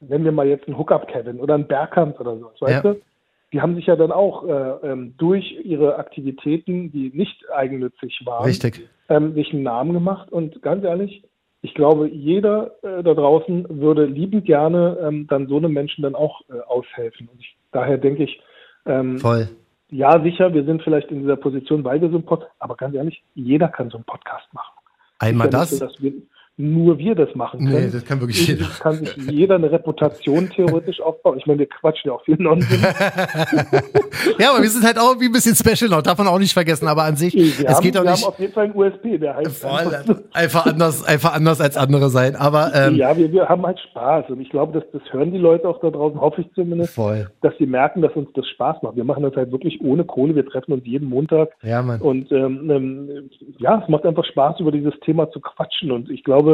[SPEAKER 3] nennen wir mal jetzt einen Hookup Kevin oder einen Berghand oder so, weißt ja. du? Die haben sich ja dann auch äh, ähm, durch ihre Aktivitäten, die nicht eigennützig waren,
[SPEAKER 2] Richtig.
[SPEAKER 3] Ähm, sich einen Namen gemacht. Und ganz ehrlich, ich glaube, jeder äh, da draußen würde liebend gerne ähm, dann so einem Menschen dann auch äh, aushelfen. Und ich, daher denke ich,
[SPEAKER 2] ähm, Voll.
[SPEAKER 3] ja, sicher, wir sind vielleicht in dieser Position, weil wir so ein Podcast, aber ganz ehrlich, jeder kann so einen Podcast machen.
[SPEAKER 2] Einmal ja das?
[SPEAKER 3] So, wir, nur wir das machen können.
[SPEAKER 2] Nee, das kann wirklich jeder.
[SPEAKER 3] Das kann sich jeder eine Reputation theoretisch aufbauen. Ich meine, wir quatschen ja auch viel Nonsens.
[SPEAKER 2] ja, aber wir sind halt auch irgendwie ein bisschen special noch, darf man auch nicht vergessen. Aber an sich,
[SPEAKER 3] Wir
[SPEAKER 2] es
[SPEAKER 3] haben,
[SPEAKER 2] geht auch
[SPEAKER 3] wir
[SPEAKER 2] nicht
[SPEAKER 3] haben auf jeden Fall einen USB, der heißt einfach,
[SPEAKER 2] voll, einfach anders, einfach anders als andere sein. Aber ähm,
[SPEAKER 3] Ja, wir, wir haben halt Spaß und ich glaube, dass das hören die Leute auch da draußen, hoffe ich zumindest,
[SPEAKER 2] voll.
[SPEAKER 3] dass sie merken, dass uns das Spaß macht. Wir machen das halt wirklich ohne Kohle. Wir treffen uns jeden Montag
[SPEAKER 2] Ja, Mann.
[SPEAKER 3] und ähm, ähm, ja, es macht einfach Spaß, über dieses Thema zu quatschen. Und ich glaube,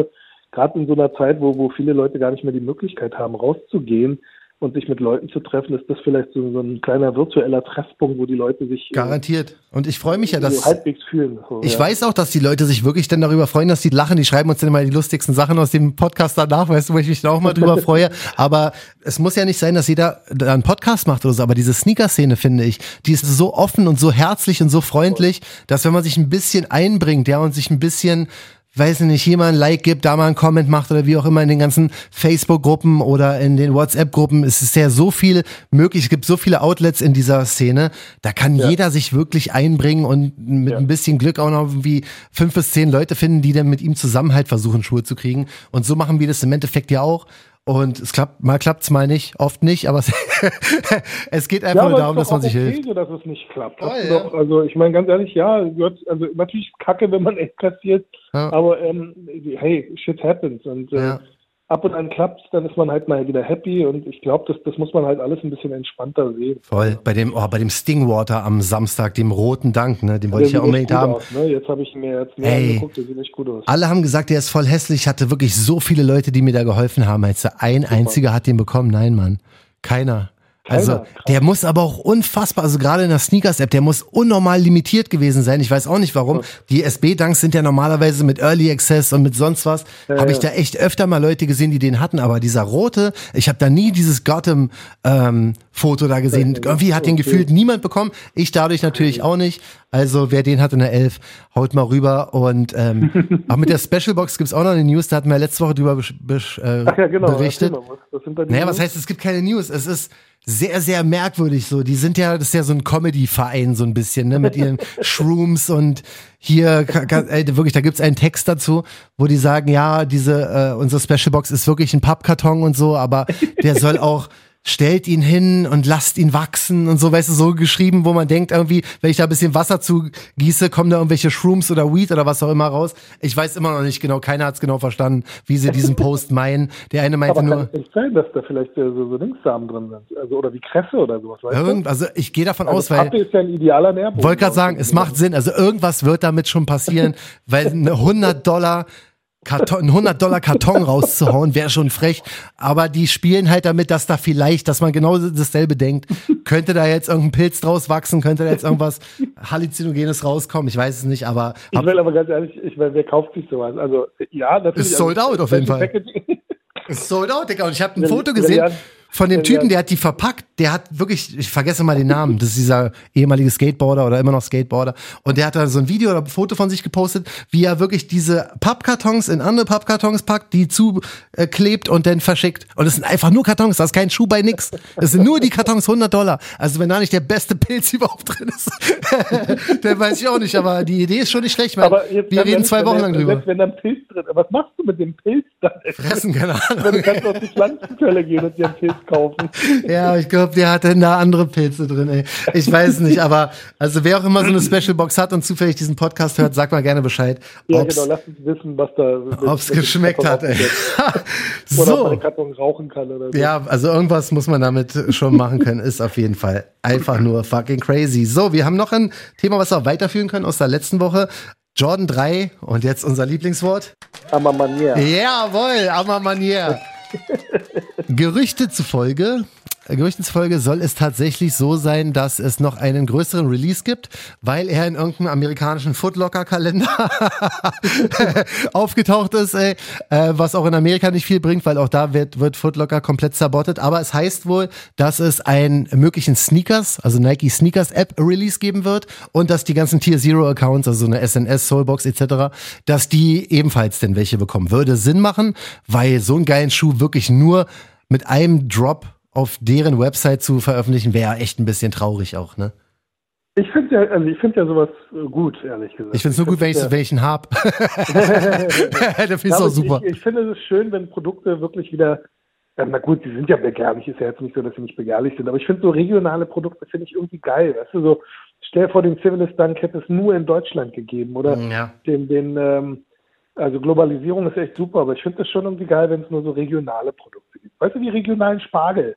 [SPEAKER 3] gerade in so einer Zeit, wo, wo viele Leute gar nicht mehr die Möglichkeit haben, rauszugehen und sich mit Leuten zu treffen, ist das vielleicht so, so ein kleiner virtueller Treffpunkt, wo die Leute sich äh,
[SPEAKER 2] Garantiert. Und ich freue mich ja,
[SPEAKER 3] so
[SPEAKER 2] dass
[SPEAKER 3] halbwegs fühlen. So,
[SPEAKER 2] Ich
[SPEAKER 3] ja.
[SPEAKER 2] weiß auch, dass die Leute sich wirklich dann darüber freuen, dass die lachen. Die schreiben uns dann immer die lustigsten Sachen aus dem Podcast danach, weißt du, wo ich mich da auch mal drüber freue. Aber es muss ja nicht sein, dass jeder da einen Podcast macht oder so. Aber diese Sneaker-Szene, finde ich, die ist so offen und so herzlich und so freundlich, dass wenn man sich ein bisschen einbringt, ja, und sich ein bisschen weiß ich nicht, hier mal ein Like gibt, da mal einen Comment macht oder wie auch immer in den ganzen Facebook-Gruppen oder in den WhatsApp-Gruppen. Es ist ja so viel möglich. Es gibt so viele Outlets in dieser Szene. Da kann
[SPEAKER 3] Ja.
[SPEAKER 2] jeder sich wirklich einbringen und mit
[SPEAKER 3] Ja.
[SPEAKER 2] ein bisschen Glück auch noch irgendwie fünf bis zehn Leute finden, die dann mit ihm zusammen halt versuchen, Schuhe zu kriegen. Und so machen wir das im Endeffekt ja auch. Und es klappt, mal klappt's mal nicht, oft nicht, aber es, es geht einfach
[SPEAKER 3] Ja,
[SPEAKER 2] nur darum,
[SPEAKER 3] ist
[SPEAKER 2] dass man sich
[SPEAKER 3] okay,
[SPEAKER 2] hilft.
[SPEAKER 3] So, dass es nicht klappt. Du
[SPEAKER 2] ja.
[SPEAKER 3] doch, also ich meine ganz ehrlich, ja, gehört, also natürlich kacke, wenn man echt kassiert,
[SPEAKER 2] Ja.
[SPEAKER 3] aber ähm, hey, shit happens und äh. Ab und an klappt's, dann ist man halt mal wieder happy und ich glaube, das, das muss man halt alles ein bisschen entspannter sehen.
[SPEAKER 2] Voll. Bei dem, oh, bei dem Stingwater am Samstag, dem roten Dank, ne, den wollte ich ja unbedingt haben.
[SPEAKER 3] Aus, ne? Jetzt habe ich mir jetzt mehr
[SPEAKER 2] Ey.
[SPEAKER 3] angeguckt, der sieht echt gut aus.
[SPEAKER 2] Alle haben gesagt, der ist voll hässlich. Ich hatte wirklich so viele Leute, die mir da geholfen haben. Du, ein einziger hat den bekommen? Nein, Mann. Keiner. Also, der muss aber auch unfassbar, also gerade in der Sneakers-App, der muss unnormal limitiert gewesen sein. Ich weiß auch nicht warum. Die SB-Dunks sind ja normalerweise mit Early Access und mit sonst was.
[SPEAKER 3] Ja,
[SPEAKER 2] habe ich da echt öfter mal Leute gesehen, die den hatten. Aber dieser rote, ich habe da nie dieses Gotham-Foto da gesehen. Irgendwie hat den gefühlt niemand bekommen. Ich dadurch natürlich auch nicht. Also wer den hat in der Elf, haut mal rüber. Und ähm, auch mit der Special Box gibt's auch noch eine News, da hatten wir letzte Woche drüber äh,
[SPEAKER 3] ja, genau.
[SPEAKER 2] berichtet.
[SPEAKER 3] Was, was
[SPEAKER 2] Naja, was heißt, es gibt keine News. Es ist sehr, sehr merkwürdig so. Die sind ja, das ist ja so ein Comedy-Verein so ein bisschen, ne, mit ihren Shrooms und hier, ey, wirklich, da gibt's einen Text dazu, wo die sagen, ja, diese, äh, unsere Special Box ist wirklich ein Pappkarton und so, aber der soll auch stellt ihn hin und lasst ihn wachsen und so, weißt du, so geschrieben, wo man denkt irgendwie, wenn ich da ein bisschen Wasser zu gieße, kommen da irgendwelche Shrooms oder Weed oder was auch immer raus. Ich weiß immer noch nicht genau, keiner hat's genau verstanden, wie sie diesen Post meinen. Der eine meinte
[SPEAKER 3] Aber
[SPEAKER 2] nur,
[SPEAKER 3] kann es nicht sein, dass da vielleicht äh, so, so Linksamen drin sind? Also, oder wie Kresse oder sowas, weißt
[SPEAKER 2] Irgend, also ich gehe davon
[SPEAKER 3] du?
[SPEAKER 2] aus,
[SPEAKER 3] Also
[SPEAKER 2] weil
[SPEAKER 3] Pappe ist ja ein idealer Nährboden.
[SPEAKER 2] wollte gerade sagen, es macht Sinn. Also irgendwas wird damit schon passieren, weil eine 100 Dollar Karton, einen 100 Dollar Karton rauszuhauen, wäre schon frech. Aber die spielen halt damit, dass da vielleicht, dass man genau dasselbe denkt. Könnte da jetzt irgendein Pilz draus wachsen? Könnte da jetzt irgendwas Halluzinogenes rauskommen? Ich weiß es nicht, aber
[SPEAKER 3] Ich
[SPEAKER 2] hab,
[SPEAKER 3] will aber ganz ehrlich, ich meine, wer kauft sich sowas? Also, ja, natürlich.
[SPEAKER 2] Ist sold
[SPEAKER 3] also,
[SPEAKER 2] out auf jeden Fall. Ist sold out, Digga. Und ich habe ein Foto gesehen von dem Typen, der hat die verpackt. Der hat wirklich, ich vergesse mal den Namen. Das ist dieser ehemalige Skateboarder oder immer noch Skateboarder. Und der hat da so ein Video oder ein Foto von sich gepostet, wie er wirklich diese Pappkartons in andere Pappkartons packt, die zuklebt und dann verschickt. Und es sind einfach nur Kartons, da ist kein Schuh bei nix. Es sind nur die Kartons 100 Dollar. Also wenn da nicht der beste Pilz überhaupt drin ist, dann weiß ich auch nicht. Aber die Idee ist schon nicht schlecht.
[SPEAKER 3] Jetzt
[SPEAKER 2] wir reden zwei Wochen lang drüber.
[SPEAKER 3] Wenn da ein Pilz drin ist, was machst du mit dem Pilz dann?
[SPEAKER 2] Fressen, keine
[SPEAKER 3] Du
[SPEAKER 2] Ahnung.
[SPEAKER 3] kannst auf die Pflanzenzelle gehen und dir einen Pilz kaufen.
[SPEAKER 2] Ja, ich glaube, der hat dann da andere Pilze drin, ey. Ich weiß nicht, aber also wer auch immer so eine Special Box hat und zufällig diesen Podcast hört, sag mal gerne Bescheid,
[SPEAKER 3] Ja,
[SPEAKER 2] ob's,
[SPEAKER 3] genau, lass uns wissen, was da.
[SPEAKER 2] ob's geschmeckt hat, ey.
[SPEAKER 3] Oder ob man
[SPEAKER 2] so.
[SPEAKER 3] Karton rauchen kann oder so.
[SPEAKER 2] Ja, also irgendwas muss man damit schon machen können, ist auf jeden Fall einfach nur fucking crazy. So, wir haben noch ein Thema, was wir auch weiterführen können aus der letzten Woche. Jordan 3 und jetzt unser Lieblingswort.
[SPEAKER 3] Aber Manier.
[SPEAKER 2] Jawohl, aber Manier. Gerüchte zufolge, Gerüchten soll es tatsächlich so sein, dass es noch einen größeren Release gibt, weil er in irgendeinem amerikanischen Footlocker-Kalender aufgetaucht ist, ey, äh, was auch in Amerika nicht viel bringt, weil auch da wird, wird Footlocker komplett zerbottet. Aber es heißt wohl, dass es einen möglichen Sneakers, also Nike Sneakers App Release geben wird und dass die ganzen Tier Zero Accounts, also so eine SNS, Soulbox etc., dass die ebenfalls denn welche bekommen. Würde Sinn machen, weil so einen geilen Schuh wirklich nur mit einem Drop auf deren Website zu veröffentlichen, wäre echt ein bisschen traurig auch, ne?
[SPEAKER 3] Ich finde ja, also ich finde ja sowas gut, ehrlich gesagt.
[SPEAKER 2] Ich finde es nur gut, wenn ich,
[SPEAKER 3] ja,
[SPEAKER 2] wenn ich ihn hab. Dann finde ich auch super.
[SPEAKER 3] Ich, ich finde es schön, wenn Produkte wirklich wieder, ja, na gut, die sind ja begehrlich, ist ja jetzt nicht so, dass sie nicht begehrlich sind, aber ich finde so regionale Produkte finde ich irgendwie geil. Weißt du, so, stell vor, den Civilist Dunk hätte es nur in Deutschland gegeben oder
[SPEAKER 2] Ja.
[SPEAKER 3] den, den, ähm, also Globalisierung ist echt super, aber ich finde es schon irgendwie geil, wenn es nur so regionale Produkte gibt. Weißt du, wie regionalen Spargel?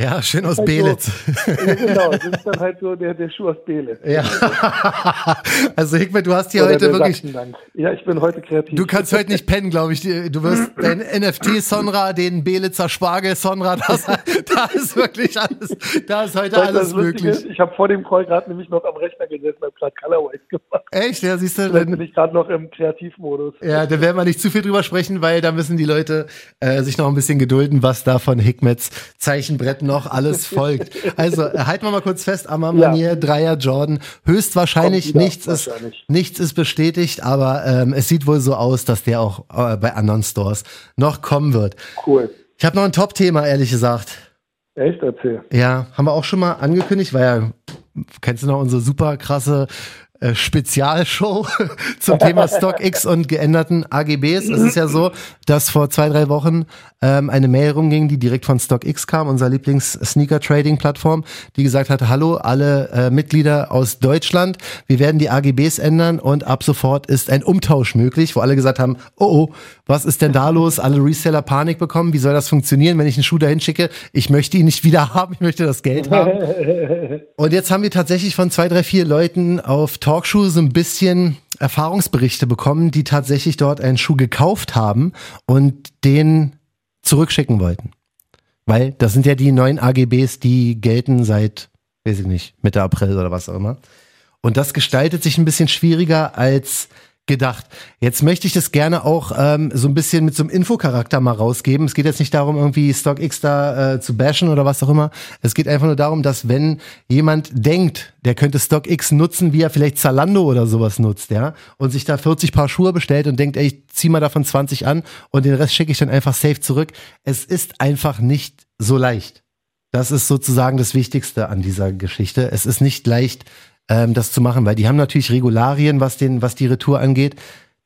[SPEAKER 2] Ja, schön aus
[SPEAKER 3] Halt so-
[SPEAKER 2] Belitz.
[SPEAKER 3] Ja, genau, das ist dann halt so der, der Schuh aus Belitz.
[SPEAKER 2] Ja. also Hickman, du hast hier
[SPEAKER 3] Oder
[SPEAKER 2] heute wirklich,
[SPEAKER 3] Sachsendank. Ja, ich bin heute kreativ.
[SPEAKER 2] du kannst heute nicht pennen, glaube ich. Du wirst dein NFT Sonra, den Belitzer Spargel Sonra, das, da ist wirklich alles, da ist heute
[SPEAKER 3] Weißt
[SPEAKER 2] alles möglich.
[SPEAKER 3] ist, Ich habe vor dem Call gerade nämlich noch am Rechner gesessen habe gerade Colorways gemacht.
[SPEAKER 2] Echt? Ja, siehst du,
[SPEAKER 3] Vielleicht bin
[SPEAKER 2] dann,
[SPEAKER 3] ich gerade noch im Kreativmodus.
[SPEAKER 2] ja, da werden wir nicht zu viel drüber sprechen, weil da müssen die Leute äh, sich noch ein bisschen gedulden, was da von Hickmets Zeichenbrett noch alles folgt. Also äh, halten wir mal kurz fest, Amar
[SPEAKER 3] Ja.
[SPEAKER 2] Manier, Dreier Jordan, höchstwahrscheinlich nichts ist
[SPEAKER 3] wahrscheinlich.
[SPEAKER 2] nichts ist bestätigt, aber ähm, es sieht wohl so aus, dass der auch äh, bei anderen Stores noch kommen wird.
[SPEAKER 3] Cool.
[SPEAKER 2] Ich habe noch ein Top-Thema, ehrlich gesagt.
[SPEAKER 3] Echt erzähl.
[SPEAKER 2] Ja, haben wir auch schon mal angekündigt, weil ja, kennst du noch unsere super krasse äh, Spezialshow zum Thema StockX und geänderten AGBs. Es ist ja so, dass vor zwei, drei Wochen ähm, eine Mail rumging, die direkt von StockX kam, unserer Lieblings-Sneaker-Trading-Plattform, die gesagt hatte, hallo, alle äh, Mitglieder aus Deutschland, wir werden die AGBs ändern und ab sofort ist ein Umtausch möglich, wo alle gesagt haben, oh, oh, was ist denn da los? Alle Reseller Panik bekommen, wie soll das funktionieren, wenn ich einen Schuh dahin schicke? Ich möchte ihn nicht wieder haben, ich möchte das Geld haben. Und jetzt haben wir tatsächlich von zwei, drei, vier Leuten auf Talkshow so ein bisschen Erfahrungsberichte bekommen, die tatsächlich dort einen Schuh gekauft haben und den zurückschicken wollten. Weil das sind ja die neuen AGBs, die gelten seit, weiß ich nicht, Mitte April oder was auch immer. Und das gestaltet sich ein bisschen schwieriger als gedacht. Jetzt möchte ich das gerne auch ähm, so ein bisschen mit so einem Infocharakter mal rausgeben. Es geht jetzt nicht darum, irgendwie StockX da äh, zu bashen oder was auch immer. Es geht einfach nur darum, dass wenn jemand denkt, der könnte StockX nutzen, wie er vielleicht Zalando oder sowas nutzt, ja, und sich da 40 Paar Schuhe bestellt und denkt, ey, ich zieh mal davon 20 an und den Rest schicke ich dann einfach safe zurück. Es ist einfach nicht so leicht. Das ist sozusagen das Wichtigste an dieser Geschichte. Es ist nicht leicht, ähm, das zu machen, weil die haben natürlich Regularien, was den, was die Retour angeht.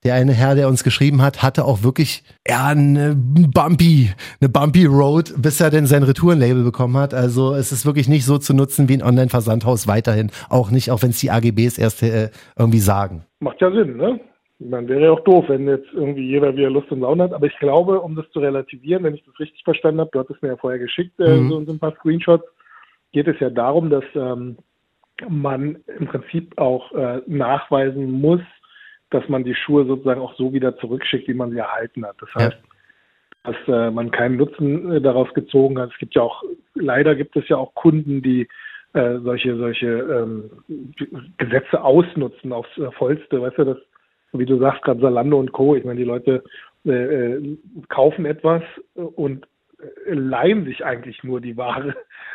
[SPEAKER 2] Der eine Herr, der uns geschrieben hat, hatte auch wirklich ja eine bumpy, eine bumpy Road, bis er denn sein Retourenlabel bekommen hat. Also es ist wirklich nicht so zu nutzen wie ein Online-Versandhaus weiterhin. Auch nicht, auch wenn es die AGBs erst äh, irgendwie sagen.
[SPEAKER 3] Macht ja Sinn, ne? Man wäre ja auch doof, wenn jetzt irgendwie jeder wieder Lust und Laune hat. Aber ich glaube, um das zu relativieren, wenn ich das richtig verstanden habe, du hattest mir ja vorher geschickt, äh,
[SPEAKER 2] Mhm.
[SPEAKER 3] so, so ein paar Screenshots, geht es ja darum, dass ähm, man im Prinzip auch äh, nachweisen muss, dass man die Schuhe sozusagen auch so wieder zurückschickt, wie man sie erhalten hat. Das
[SPEAKER 2] Ja.
[SPEAKER 3] heißt, dass äh, man keinen Nutzen äh, daraus gezogen hat. Es gibt ja auch, leider gibt es ja auch Kunden, die äh, solche, solche ähm, Gesetze ausnutzen aufs äh, Vollste. Weißt du, das, wie du sagst, gerade Salando und Co. Ich meine, die Leute äh, äh, kaufen etwas und leihen sich eigentlich nur die Ware.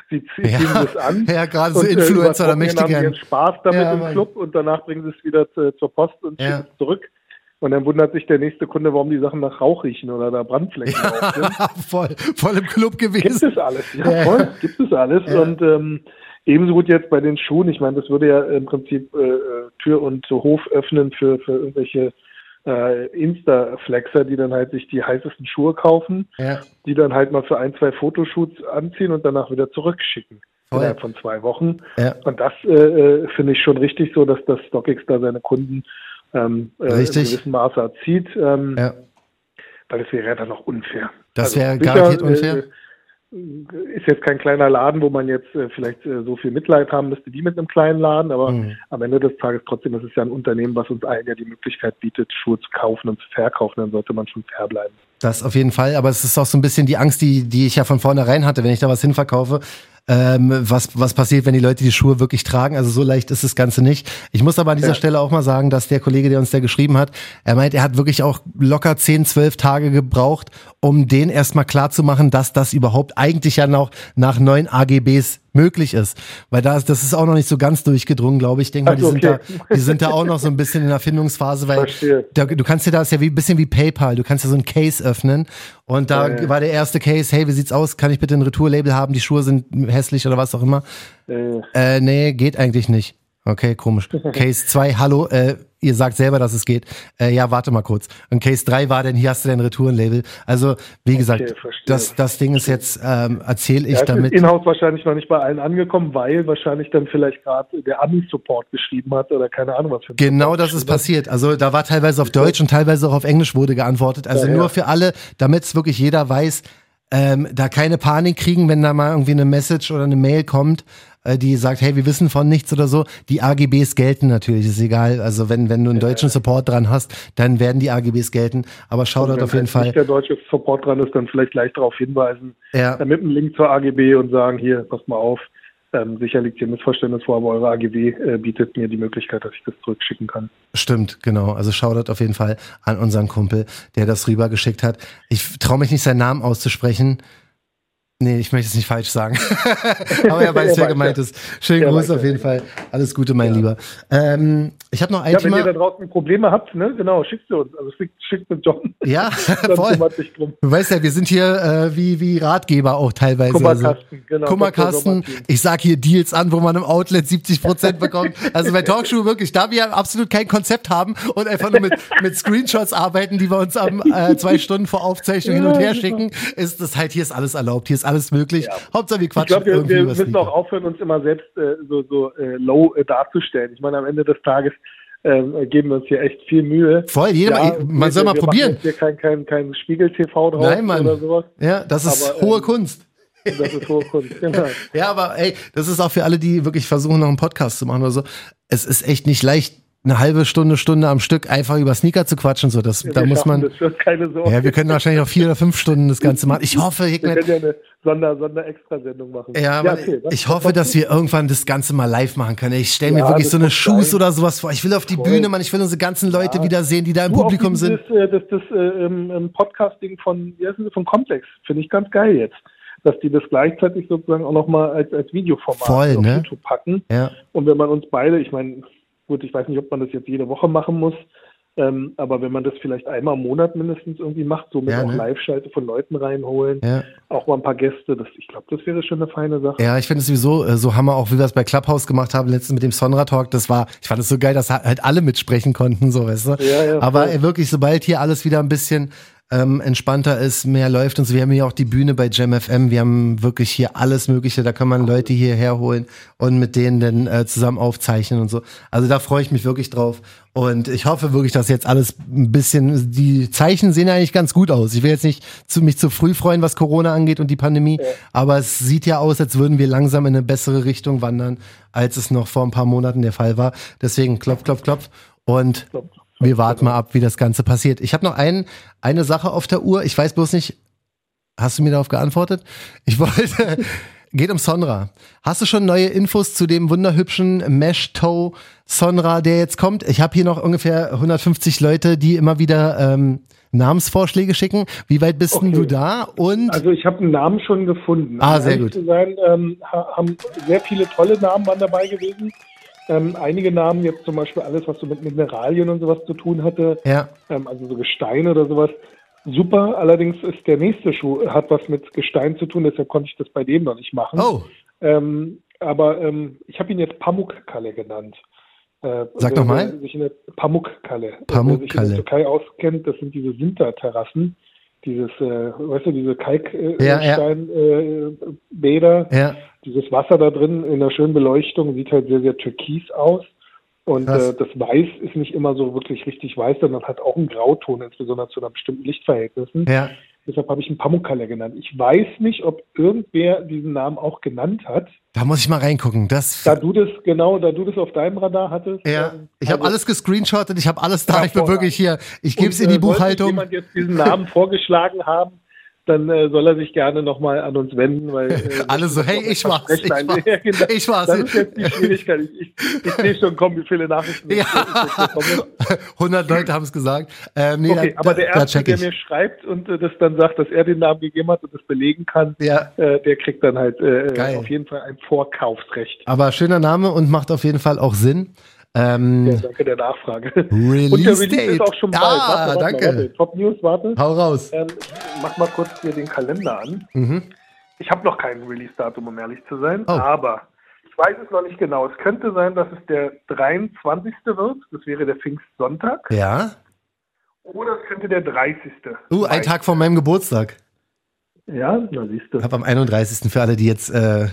[SPEAKER 3] Sie ziehen
[SPEAKER 2] Ja.
[SPEAKER 3] das an.
[SPEAKER 2] Ja, gerade so
[SPEAKER 3] äh,
[SPEAKER 2] Influencer, möchte
[SPEAKER 3] Wochenende haben ihren Spaß damit
[SPEAKER 2] Ja,
[SPEAKER 3] im. Club und danach bringen sie es wieder zu, zur Post und
[SPEAKER 2] Ja.
[SPEAKER 3] schicken es zurück. Und dann wundert sich der nächste Kunde, warum die Sachen nach Rauch riechen oder da Brandflecken drauf sind.
[SPEAKER 2] voll, voll im Club
[SPEAKER 3] Gibt
[SPEAKER 2] gewesen.
[SPEAKER 3] es alles, ja,
[SPEAKER 2] Ja.
[SPEAKER 3] voll, gibt es alles.
[SPEAKER 2] Ja.
[SPEAKER 3] Und ähm, ebenso gut jetzt bei den Schuhen. Ich meine, das würde ja im Prinzip äh, äh, Tür und Hof öffnen für, für irgendwelche äh, Insta-Flexer, die dann halt sich die heißesten Schuhe kaufen,
[SPEAKER 2] Ja.
[SPEAKER 3] die dann halt mal für ein, zwei Fotoshoots anziehen und danach wieder zurückschicken.
[SPEAKER 2] Voll.
[SPEAKER 3] Innerhalb von zwei Wochen.
[SPEAKER 2] Ja.
[SPEAKER 3] Und das äh, äh, finde ich schon richtig so, dass das StockX da seine Kunden ähm, äh, in gewissem Maße erzieht, ähm,
[SPEAKER 2] Ja.
[SPEAKER 3] weil das wäre ja dann auch unfair.
[SPEAKER 2] Das
[SPEAKER 3] Also
[SPEAKER 2] wäre
[SPEAKER 3] sicher,
[SPEAKER 2] garantiert unfair.
[SPEAKER 3] Ist jetzt kein kleiner Laden, wo man jetzt äh, vielleicht äh, so viel Mitleid haben müsste wie mit einem kleinen Laden, aber
[SPEAKER 2] Mhm.
[SPEAKER 3] am Ende des Tages trotzdem ist es ja ein Unternehmen, was uns allen ja die Möglichkeit bietet, Schuhe zu kaufen und zu verkaufen, dann sollte man schon fair bleiben.
[SPEAKER 2] Das auf jeden Fall, aber es ist auch so ein bisschen die Angst, die, die ich ja von vornherein hatte, wenn ich da was hinverkaufe. Ähm, was, was passiert, wenn die Leute die Schuhe wirklich tragen? Also so leicht ist das Ganze nicht. Ich muss aber an dieser
[SPEAKER 3] Ja.
[SPEAKER 2] Stelle auch mal sagen, dass der Kollege, der uns da geschrieben hat, er meint, er hat wirklich auch locker 10, 12 Tage gebraucht, um den erstmal klar zu machen, dass das überhaupt eigentlich ja noch nach neuen AGBs möglich ist. Weil da, das ist auch noch nicht so ganz durchgedrungen, glaube ich. Ich denke mal, die
[SPEAKER 3] Ach,
[SPEAKER 2] sind,
[SPEAKER 3] okay.
[SPEAKER 2] da, die sind da auch noch so ein bisschen in der Findungsphase, weil da, du kannst dir das ja wie ein bisschen wie PayPal, du kannst ja so ein Case öffnen und da
[SPEAKER 3] Ja, ja.
[SPEAKER 2] war der erste Case, hey, wie sieht's aus? Kann ich bitte ein Retourlabel haben? Die Schuhe sind hässlich oder was auch immer.
[SPEAKER 3] Äh,
[SPEAKER 2] nee, geht eigentlich nicht. Okay, komisch. Case 2, hallo, äh, ihr sagt selber, dass es geht. Äh, ja, warte mal kurz. Und Case 3 war denn, hier hast du dein Retourenlabel. Also, wie gesagt, das, das Ding ist jetzt, ähm, erzähle ich
[SPEAKER 3] Ja,
[SPEAKER 2] damit.
[SPEAKER 3] ist in-house wahrscheinlich noch nicht bei allen angekommen, weil wahrscheinlich dann vielleicht gerade der Ami-Support geschrieben hat oder keine Ahnung was für
[SPEAKER 2] Genau das ist passiert. Also da war teilweise auf Deutsch und teilweise auch auf Englisch wurde geantwortet. Also
[SPEAKER 3] Ja, ja.
[SPEAKER 2] nur für alle, damit es wirklich jeder weiß, ähm, da keine Panik kriegen, wenn da mal irgendwie eine Message oder eine Mail kommt, die sagt, hey, wir wissen von nichts oder so. Die AGBs gelten natürlich, ist egal. Also wenn, wenn du einen deutschen Support dran hast, dann werden die AGBs gelten. Aber schau dort
[SPEAKER 3] wenn
[SPEAKER 2] auf jeden Fall.
[SPEAKER 3] nicht der deutsche Support dran ist, dann vielleicht gleich darauf hinweisen,
[SPEAKER 2] Ja.
[SPEAKER 3] äh, mit einem Link zur AGB und sagen, hier, passt mal auf, ähm, sicher liegt hier Missverständnis vor, aber eure AGB äh, bietet mir die Möglichkeit, dass ich das zurückschicken kann.
[SPEAKER 2] Stimmt, genau. Also Shoutout auf jeden Fall an unseren Kumpel, der das rübergeschickt hat. Ich traue mich nicht, seinen Namen auszusprechen. Nee, ich möchte es nicht falsch sagen. Aber er weiß,
[SPEAKER 3] Er
[SPEAKER 2] wer gemeint
[SPEAKER 3] ja.
[SPEAKER 2] ist. Schönen Gruß auf
[SPEAKER 3] ja.
[SPEAKER 2] jeden Fall. Alles Gute, mein Lieber. Ähm, ich habe noch ein
[SPEAKER 3] Ja, wenn ihr da
[SPEAKER 2] Thema.
[SPEAKER 3] draußen Probleme habt, ne, genau, schickt sie uns. Also schickt, schickt mit John,
[SPEAKER 2] Ja, voll. Du weißt ja, wir sind hier äh, wie, wie Ratgeber auch teilweise.
[SPEAKER 3] Kummerkasten, genau.
[SPEAKER 2] Kummerkasten. Ich sag hier Deals an, wo man im Outlet 70 Prozent bekommt. Also bei Talkshow wirklich, da wir absolut kein Konzept haben und einfach nur mit, mit Screenshots arbeiten, die wir uns am äh, zwei Stunden vor Aufzeichnung hin und her schicken, ist das halt, hier ist alles erlaubt, hier ist alles möglich. Hauptsache wir
[SPEAKER 3] Ich
[SPEAKER 2] quatschen
[SPEAKER 3] glaube, wir, wir müssen auch aufhören, uns immer selbst äh, so, so äh, low äh, darzustellen. Ich meine, am Ende des Tages ähm, geben wir uns hier echt viel Mühe.
[SPEAKER 2] Voll, jeder mal, man
[SPEAKER 3] wir-
[SPEAKER 2] soll mal
[SPEAKER 3] wir
[SPEAKER 2] probieren.
[SPEAKER 3] Jetzt hier kein, kein, kein Spiegel-TV drauf
[SPEAKER 2] Nein, Mann.
[SPEAKER 3] oder sowas.
[SPEAKER 2] Ja, das ist
[SPEAKER 3] Aber,
[SPEAKER 2] hohe
[SPEAKER 3] ähm,
[SPEAKER 2] Kunst.
[SPEAKER 3] Das ist hohe Kunst, genau.
[SPEAKER 2] Ja, aber ey, das ist auch für alle, die wirklich versuchen, noch einen Podcast zu machen oder so. Es ist echt nicht leicht, eine halbe Stunde, Stunde am Stück einfach über Sneaker zu quatschen. So, das, da
[SPEAKER 3] wir
[SPEAKER 2] muss man.
[SPEAKER 3] Das wird keine Sorge.
[SPEAKER 2] Ja, wir können wahrscheinlich auch vier oder fünf Stunden das Ganze machen. Ich hoffe,
[SPEAKER 3] wir
[SPEAKER 2] Hicknet,
[SPEAKER 3] können ja eine Sonder, Sonder-Extra-Sendung machen.
[SPEAKER 2] ja, aber
[SPEAKER 3] okay,
[SPEAKER 2] ich hoffe, dass wir irgendwann das Ganze mal live machen können. Ich stelle mir
[SPEAKER 3] Ja,
[SPEAKER 2] wirklich
[SPEAKER 3] das
[SPEAKER 2] so eine
[SPEAKER 3] sein.
[SPEAKER 2] oder sowas vor. Ich will auf die
[SPEAKER 3] Voll.
[SPEAKER 2] Bühne, Mann. Ich will unsere ganzen Leute
[SPEAKER 3] Ja.
[SPEAKER 2] wiedersehen, die da im
[SPEAKER 3] Du,
[SPEAKER 2] Publikum
[SPEAKER 3] dieses,
[SPEAKER 2] sind.
[SPEAKER 3] Äh, das das äh, ähm, Podcasting von, wie heißen sie, von Complex, finde ich ganz geil jetzt. Dass die das gleichzeitig sozusagen auch nochmal als, als Videoformat
[SPEAKER 2] Voll,
[SPEAKER 3] auf
[SPEAKER 2] ne?
[SPEAKER 3] YouTube packen.
[SPEAKER 2] Ja,
[SPEAKER 3] Und wenn man uns beide, ich meine, gut, ich weiß nicht, ob man das jetzt jede Woche machen muss, ähm, aber wenn man das vielleicht einmal im Monat mindestens irgendwie macht, somit
[SPEAKER 2] Ja,
[SPEAKER 3] auch
[SPEAKER 2] ne?
[SPEAKER 3] Live-Schalte von Leuten reinholen,
[SPEAKER 2] ja.
[SPEAKER 3] auch mal ein paar Gäste, das, ich glaube, das wäre schon eine feine Sache.
[SPEAKER 2] Ja, ich finde es sowieso äh, so Hammer, auch wie wir es bei Clubhouse gemacht haben, letztens mit dem Sonra Talk. Das war, ich fand es so geil, dass halt alle mitsprechen konnten, so weißt du.
[SPEAKER 3] Ja, ja,
[SPEAKER 2] Aber äh, wirklich, sobald hier alles wieder ein bisschen ähm, entspannter ist, mehr läuft und so. Wir haben hier auch die Bühne bei Jam FM. Wir haben wirklich hier alles Mögliche. Da kann man Leute hierher holen und mit denen dann äh, zusammen aufzeichnen und so. Also da freue ich mich wirklich drauf. Und ich hoffe wirklich, dass jetzt alles ein bisschen, die Zeichen sehen eigentlich ganz gut aus. Ich will jetzt nicht zu, mich zu früh freuen, was Corona angeht und die Pandemie, aber es sieht ja aus, als würden wir langsam in eine bessere Richtung wandern, als es noch vor ein paar Monaten der Fall war. Deswegen klopf, klopf, klopf. Und
[SPEAKER 3] klopf,
[SPEAKER 2] wir warten mal ab, wie das Ganze passiert. Ich habe noch ein, eine Sache auf der Uhr. Ich weiß bloß nicht, hast du mir darauf geantwortet? Ich wollte, geht um Sonra. Hast du schon neue Infos zu dem wunderhübschen Mesh Toe Sonra, der jetzt kommt? Ich habe hier noch ungefähr 150 Leute, die immer wieder ähm, Namensvorschläge schicken. Wie weit bist denn
[SPEAKER 3] Okay.
[SPEAKER 2] du da? Und
[SPEAKER 3] Also ich habe einen Namen schon gefunden.
[SPEAKER 2] Ah, sehr gut.
[SPEAKER 3] Zu sein, ähm, ha- haben sehr viele tolle Namen waren dabei gewesen. Ähm, einige Namen, jetzt zum Beispiel alles, was so mit Mineralien und sowas zu tun hatte,
[SPEAKER 2] ja,
[SPEAKER 3] ähm, also so Gesteine oder sowas. Super, allerdings ist der nächste Schuh, hat was mit Gestein zu tun, deshalb konnte ich das bei dem noch nicht machen.
[SPEAKER 2] oh,
[SPEAKER 3] Ähm, aber ähm, ich habe ihn jetzt Pamukkale genannt. Äh,
[SPEAKER 2] Sag
[SPEAKER 3] wer-
[SPEAKER 2] noch mal.
[SPEAKER 3] wer Sich in der Pamukkale.
[SPEAKER 2] Pamukkale.
[SPEAKER 3] Wer sich in der Türkei auskennt, das sind diese Sinterterrassen. Dieses, äh, weißt du, diese Kalksteinbäder,
[SPEAKER 2] Ja, ja.
[SPEAKER 3] äh, Bäder.
[SPEAKER 2] ja,
[SPEAKER 3] dieses Wasser da drin in der schönen Beleuchtung sieht halt sehr, sehr türkis aus. Und äh, das Weiß ist nicht immer so wirklich richtig weiß, sondern hat auch einen Grauton, insbesondere zu einer bestimmten Lichtverhältnissen.
[SPEAKER 2] ja.
[SPEAKER 3] Deshalb habe ich ihn Pamukkale genannt. Ich weiß nicht, ob irgendwer diesen Namen auch genannt hat.
[SPEAKER 2] Da muss ich mal reingucken. Das,
[SPEAKER 3] Da du das, genau, da du das auf deinem Radar hattest.
[SPEAKER 2] ja,
[SPEAKER 3] ähm,
[SPEAKER 2] ich habe
[SPEAKER 3] also-
[SPEAKER 2] alles gescreenshottet, ich habe alles da. Ich bin wirklich hier. Ich gebe es in die
[SPEAKER 3] äh,
[SPEAKER 2] Buchhaltung.
[SPEAKER 3] jemand jetzt diesen Namen vorgeschlagen haben, dann äh, soll er sich gerne nochmal an uns wenden, weil äh,
[SPEAKER 2] Alle so, hey, ich war's, ich war's,
[SPEAKER 3] Ja, genau.
[SPEAKER 2] ich war's.
[SPEAKER 3] Das ist jetzt die Schwierigkeit. Ich, ich, ich sehe schon, komm, wie viele Nachrichten
[SPEAKER 2] Ja.
[SPEAKER 3] ich jetzt bekomme.
[SPEAKER 2] 100 Leute haben es gesagt. Ähm, nee,
[SPEAKER 3] Okay,
[SPEAKER 2] da,
[SPEAKER 3] aber der
[SPEAKER 2] da
[SPEAKER 3] Erste, der mir schreibt und äh, das dann sagt, dass er den Namen gegeben hat und das belegen kann,
[SPEAKER 2] Ja,
[SPEAKER 3] äh, der kriegt dann halt äh,
[SPEAKER 2] Geil.
[SPEAKER 3] auf jeden Fall ein Vorkaufsrecht.
[SPEAKER 2] aber schöner Name und macht auf jeden Fall auch Sinn. Ähm,
[SPEAKER 3] Ja, danke der Nachfrage.
[SPEAKER 2] Release
[SPEAKER 3] und der Release
[SPEAKER 2] Date.
[SPEAKER 3] ist auch schon bald.
[SPEAKER 2] Ah,
[SPEAKER 3] warte, warte,
[SPEAKER 2] danke.
[SPEAKER 3] Warte. Top News, warte.
[SPEAKER 2] Hau raus.
[SPEAKER 3] Ähm, ich mach mal kurz hier den Kalender an.
[SPEAKER 2] Mhm.
[SPEAKER 3] Ich habe noch kein Release-Datum, um ehrlich zu sein,
[SPEAKER 2] Oh.
[SPEAKER 3] aber ich weiß es noch nicht genau. Es könnte sein, dass es der 23. wird. Das wäre der Pfingstsonntag.
[SPEAKER 2] Ja?
[SPEAKER 3] Oder es könnte der 30.
[SPEAKER 2] Uh, ein Tag vor meinem Geburtstag.
[SPEAKER 3] Ja, na siehst du.
[SPEAKER 2] Ich habe am 31. für alle, die jetzt äh,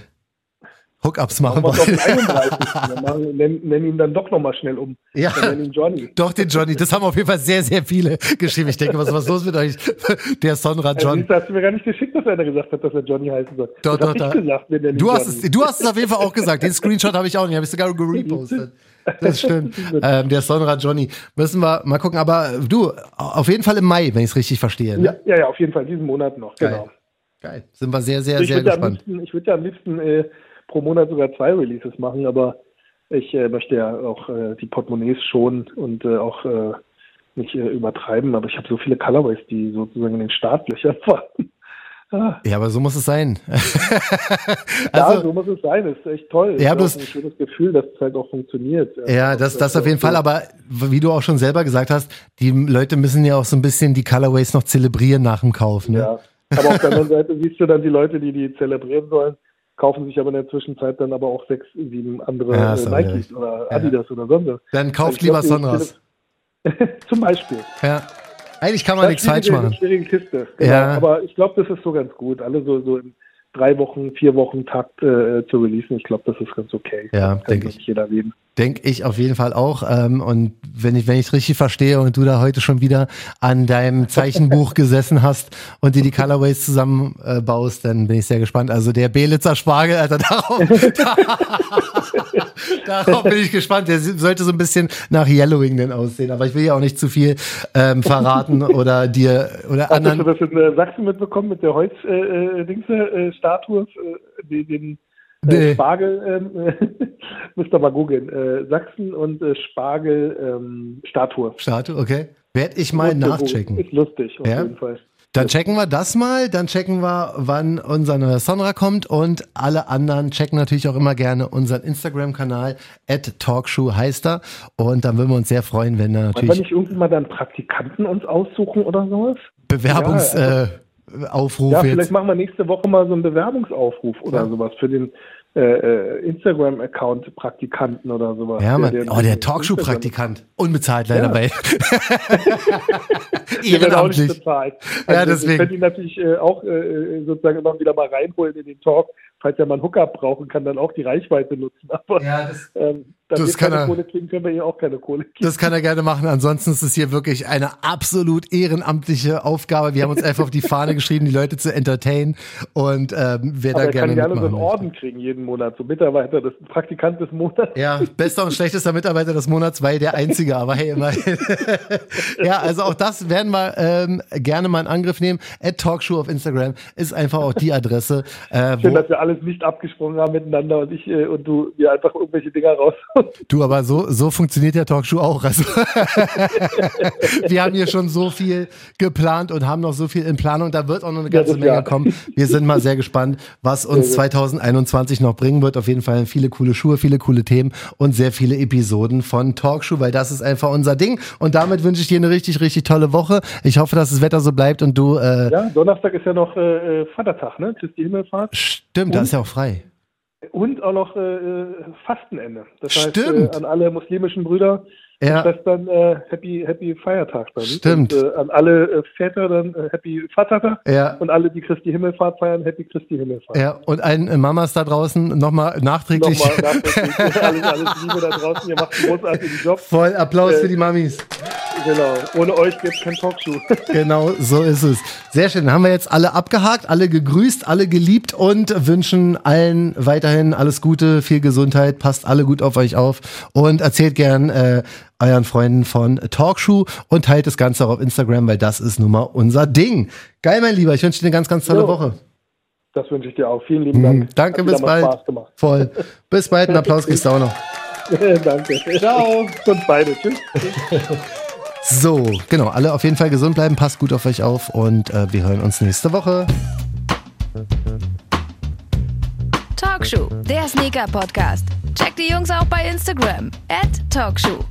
[SPEAKER 2] Hookups machen wollen.
[SPEAKER 3] es auf den 31. Wir machen- Nennen nenn ihn dann doch nochmal schnell um.
[SPEAKER 2] Ja.
[SPEAKER 3] Wir nennen ihn Johnny.
[SPEAKER 2] Doch, den Johnny. Das haben auf jeden Fall sehr, sehr viele geschrieben. Ich denke, was was ist los mit euch? Der Sonra
[SPEAKER 3] Also,
[SPEAKER 2] John.
[SPEAKER 3] siehst du, hast du mir gar nicht geschickt, dass einer gesagt hat, dass er Johnny heißen soll.
[SPEAKER 2] Doch,
[SPEAKER 3] das
[SPEAKER 2] doch,
[SPEAKER 3] gesagt, wir nennen ihn
[SPEAKER 2] Du hast,
[SPEAKER 3] Johnny.
[SPEAKER 2] es, du hast es auf jeden Fall auch gesagt. Den Screenshot habe ich auch nicht. Habe ich sogar gerepostet. Das stimmt. Ähm, der Sonra Johnny. Müssen wir mal gucken. Aber du, auf jeden Fall im Mai, wenn ich es richtig verstehe. Ne?
[SPEAKER 3] Ja, ja, ja, auf jeden Fall, diesen Monat noch,
[SPEAKER 2] Geil.
[SPEAKER 3] genau.
[SPEAKER 2] Geil. Sind wir sehr, sehr,
[SPEAKER 3] ich
[SPEAKER 2] sehr gespannt.
[SPEAKER 3] liebsten, ich würde ja am liebsten äh, pro Monat sogar zwei Releases machen, aber ich äh, möchte ja auch äh, die Portemonnaies schonen und äh, auch äh, nicht äh, übertreiben, aber ich habe so viele Colorways, die sozusagen in den Startlöchern waren. Ah,
[SPEAKER 2] Ja, aber so muss es sein.
[SPEAKER 3] ja,
[SPEAKER 2] also,
[SPEAKER 3] so muss es sein. Das ist echt toll.
[SPEAKER 2] Ja,
[SPEAKER 3] das auch ein schönes Gefühl, dass es halt auch funktioniert.
[SPEAKER 2] Ja, das, das auf jeden Fall, aber wie du auch schon selber gesagt hast, die Leute müssen ja auch so ein bisschen die Colorways noch zelebrieren nach dem Kauf. Ne?
[SPEAKER 3] Ja. Aber auf der anderen Seite siehst du dann die Leute, die die zelebrieren sollen, kaufen sich aber in der Zwischenzeit dann aber auch sechs, sieben andere
[SPEAKER 2] Ja,
[SPEAKER 3] äh, Nikes
[SPEAKER 2] wieder
[SPEAKER 3] oder Adidas oder sonst was.
[SPEAKER 2] Dann kauft
[SPEAKER 3] Ich
[SPEAKER 2] lieber Sonras.
[SPEAKER 3] Zum Beispiel.
[SPEAKER 2] Ja. Eigentlich kann man
[SPEAKER 3] Das
[SPEAKER 2] nichts falsch machen.
[SPEAKER 3] schwierige Kiste. Genau.
[SPEAKER 2] Ja.
[SPEAKER 3] Aber ich glaube, das ist so ganz gut. Alle so, so in drei Wochen, vier Wochen Takt äh, zu releasen. Ich glaube, das ist ganz okay.
[SPEAKER 2] Ja, denke
[SPEAKER 3] jeder leben.
[SPEAKER 2] Denke ich auf jeden Fall auch. Ähm, und wenn ich wenn ich richtig verstehe und du da heute schon wieder an deinem Zeichenbuch gesessen hast und dir die Colorways zusammenbaust, äh, baust, dann bin ich sehr gespannt. Also der Belitzer Spargel, Alter, darauf, darauf bin ich gespannt. Der sollte so ein bisschen nach Yellowing denn aussehen. Aber ich will ja auch nicht zu viel ähm, verraten oder dir oder
[SPEAKER 3] Hast du
[SPEAKER 2] anderen.
[SPEAKER 3] das in äh, Sachsen mitbekommen mit der Holz-Dings-Statue? Äh, äh, den äh, Spargel, ähm, äh, müsst ihr mal googeln. Äh, Sachsen und äh, Spargel ähm, Statue.
[SPEAKER 2] Statue, okay. Werd ich mal nachchecken.
[SPEAKER 3] Ist lustig, auf
[SPEAKER 2] Ja?
[SPEAKER 3] jeden Fall.
[SPEAKER 2] Dann checken wir das mal, dann checken wir, wann unser neuer Sonra kommt und alle anderen checken natürlich auch immer gerne unseren Instagram-Kanal at Talkshow heißt er und dann würden wir uns sehr freuen, wenn da
[SPEAKER 3] Wollen wir
[SPEAKER 2] natürlich
[SPEAKER 3] nicht irgendwie mal dann Praktikanten uns aussuchen oder sowas?
[SPEAKER 2] Bewerbungsaufruf
[SPEAKER 3] Ja,
[SPEAKER 2] äh, Aufruf
[SPEAKER 3] Ja,
[SPEAKER 2] jetzt.
[SPEAKER 3] vielleicht machen wir nächste Woche mal so einen Bewerbungsaufruf oder
[SPEAKER 2] Ja.
[SPEAKER 3] sowas für den äh, äh, Instagram-Account Praktikanten oder sowas.
[SPEAKER 2] Ja, Mann.
[SPEAKER 3] Der-
[SPEAKER 2] oh, der Talkshow-Praktikant. Unbezahlt leider
[SPEAKER 3] Ja.
[SPEAKER 2] bei.
[SPEAKER 3] Der wird auch nicht
[SPEAKER 2] Ehrenamtlich.
[SPEAKER 3] bezahlt.
[SPEAKER 2] Ja,
[SPEAKER 3] Also,
[SPEAKER 2] deswegen.
[SPEAKER 3] Wir können ihn natürlich äh, auch äh, sozusagen immer wieder mal reinholen in den Talk, falls er mal einen Hookup brauchen kann, dann auch die Reichweite nutzen. Aber
[SPEAKER 2] Ja, das-
[SPEAKER 3] ähm, da
[SPEAKER 2] das
[SPEAKER 3] wir
[SPEAKER 2] kann
[SPEAKER 3] keine
[SPEAKER 2] er-
[SPEAKER 3] Kohle kriegen, können wir ihm auch keine Kohle kriegen.
[SPEAKER 2] Das kann er gerne machen. Ansonsten ist es hier wirklich eine absolut ehrenamtliche Aufgabe. Wir haben uns einfach auf die Fahne geschrieben, die Leute zu entertainen. Und ähm, wer
[SPEAKER 3] Aber
[SPEAKER 2] da
[SPEAKER 3] er
[SPEAKER 2] gerne
[SPEAKER 3] kann gerne so einen. Orden kriegen jeden Monat, so Mitarbeiter, des Praktikant des Monats.
[SPEAKER 2] Ja, bester und schlechtester Mitarbeiter des Monats, weil der einzige, aber hey, immerhin. ja, also auch das werden wir ähm, gerne mal in Angriff nehmen. At Talkshow auf Instagram ist einfach auch die Adresse. Äh,
[SPEAKER 3] Schön,
[SPEAKER 2] wo,
[SPEAKER 3] dass wir alles nicht abgesprochen haben miteinander und ich äh, und du mir einfach irgendwelche Dinger raus.
[SPEAKER 2] du, aber so, so funktioniert der Talkshow auch. Also, wir haben hier schon so viel geplant und haben noch so viel in Planung. Da wird auch noch eine
[SPEAKER 3] Ja,
[SPEAKER 2] ganze
[SPEAKER 3] das
[SPEAKER 2] Menge
[SPEAKER 3] ja.
[SPEAKER 2] kommen. Wir sind mal sehr gespannt, was uns 2021 noch bringen wird. Auf jeden Fall viele coole Schuhe, viele coole Themen und sehr viele Episoden von Talkshow, weil das ist einfach unser Ding. Und damit wünsche ich dir eine richtig, richtig tolle Woche. Ich hoffe, dass das Wetter so bleibt und du, äh,
[SPEAKER 3] ja, Donnerstag ist ja noch äh, äh, Vatertag, ne? Christi Himmelfahrt.
[SPEAKER 2] Stimmt, da ist ja auch frei.
[SPEAKER 3] Und auch noch äh, äh, Fastenende. Das
[SPEAKER 2] Stimmt.
[SPEAKER 3] heißt, äh, an alle muslimischen Brüder
[SPEAKER 2] Ja.
[SPEAKER 3] und Schwestern äh, Happy, Happy Feiertag dann.
[SPEAKER 2] Stimmt.
[SPEAKER 3] Und, äh, an alle äh, Väter dann äh, Happy Vatertag.
[SPEAKER 2] Ja.
[SPEAKER 3] Und alle, die Christi Himmelfahrt feiern, Happy Christi Himmelfahrt.
[SPEAKER 2] Ja, und allen äh, Mamas da draußen nochmal nachträglich
[SPEAKER 3] Nochmal nachträglich. alles, alles Liebe da draußen. Ihr macht einen großartigen Job.
[SPEAKER 2] voll Applaus
[SPEAKER 3] Äh,
[SPEAKER 2] für die Mamis.
[SPEAKER 3] Genau. Ohne euch gibt's kein Talkshow.
[SPEAKER 2] Genau, so ist es. Sehr schön. Dann haben wir jetzt alle abgehakt, alle gegrüßt, alle geliebt und wünschen allen weiterhin alles Gute, viel Gesundheit, passt alle gut auf euch auf und erzählt gern äh, euren Freunden von Talkshow und teilt das Ganze auch auf Instagram, weil das ist nun mal unser Ding. Geil, mein Lieber. Ich wünsche dir eine ganz, ganz tolle
[SPEAKER 3] Jo.
[SPEAKER 2] Woche.
[SPEAKER 3] Das wünsche ich dir auch. Vielen lieben Dank.
[SPEAKER 2] Mhm. Danke,
[SPEAKER 3] Hat
[SPEAKER 2] bis bald.
[SPEAKER 3] Spaß gemacht.
[SPEAKER 2] Voll. Bis bald. Einen Applaus du auch noch.
[SPEAKER 3] Danke. Ciao. Und beide. Tschüss.
[SPEAKER 2] So, genau. Alle auf jeden Fall gesund bleiben. Passt gut auf euch auf und äh, wir hören uns nächste Woche.
[SPEAKER 1] Talkshow, der Sneaker-Podcast. Checkt die Jungs auch bei Instagram. At Talkshow.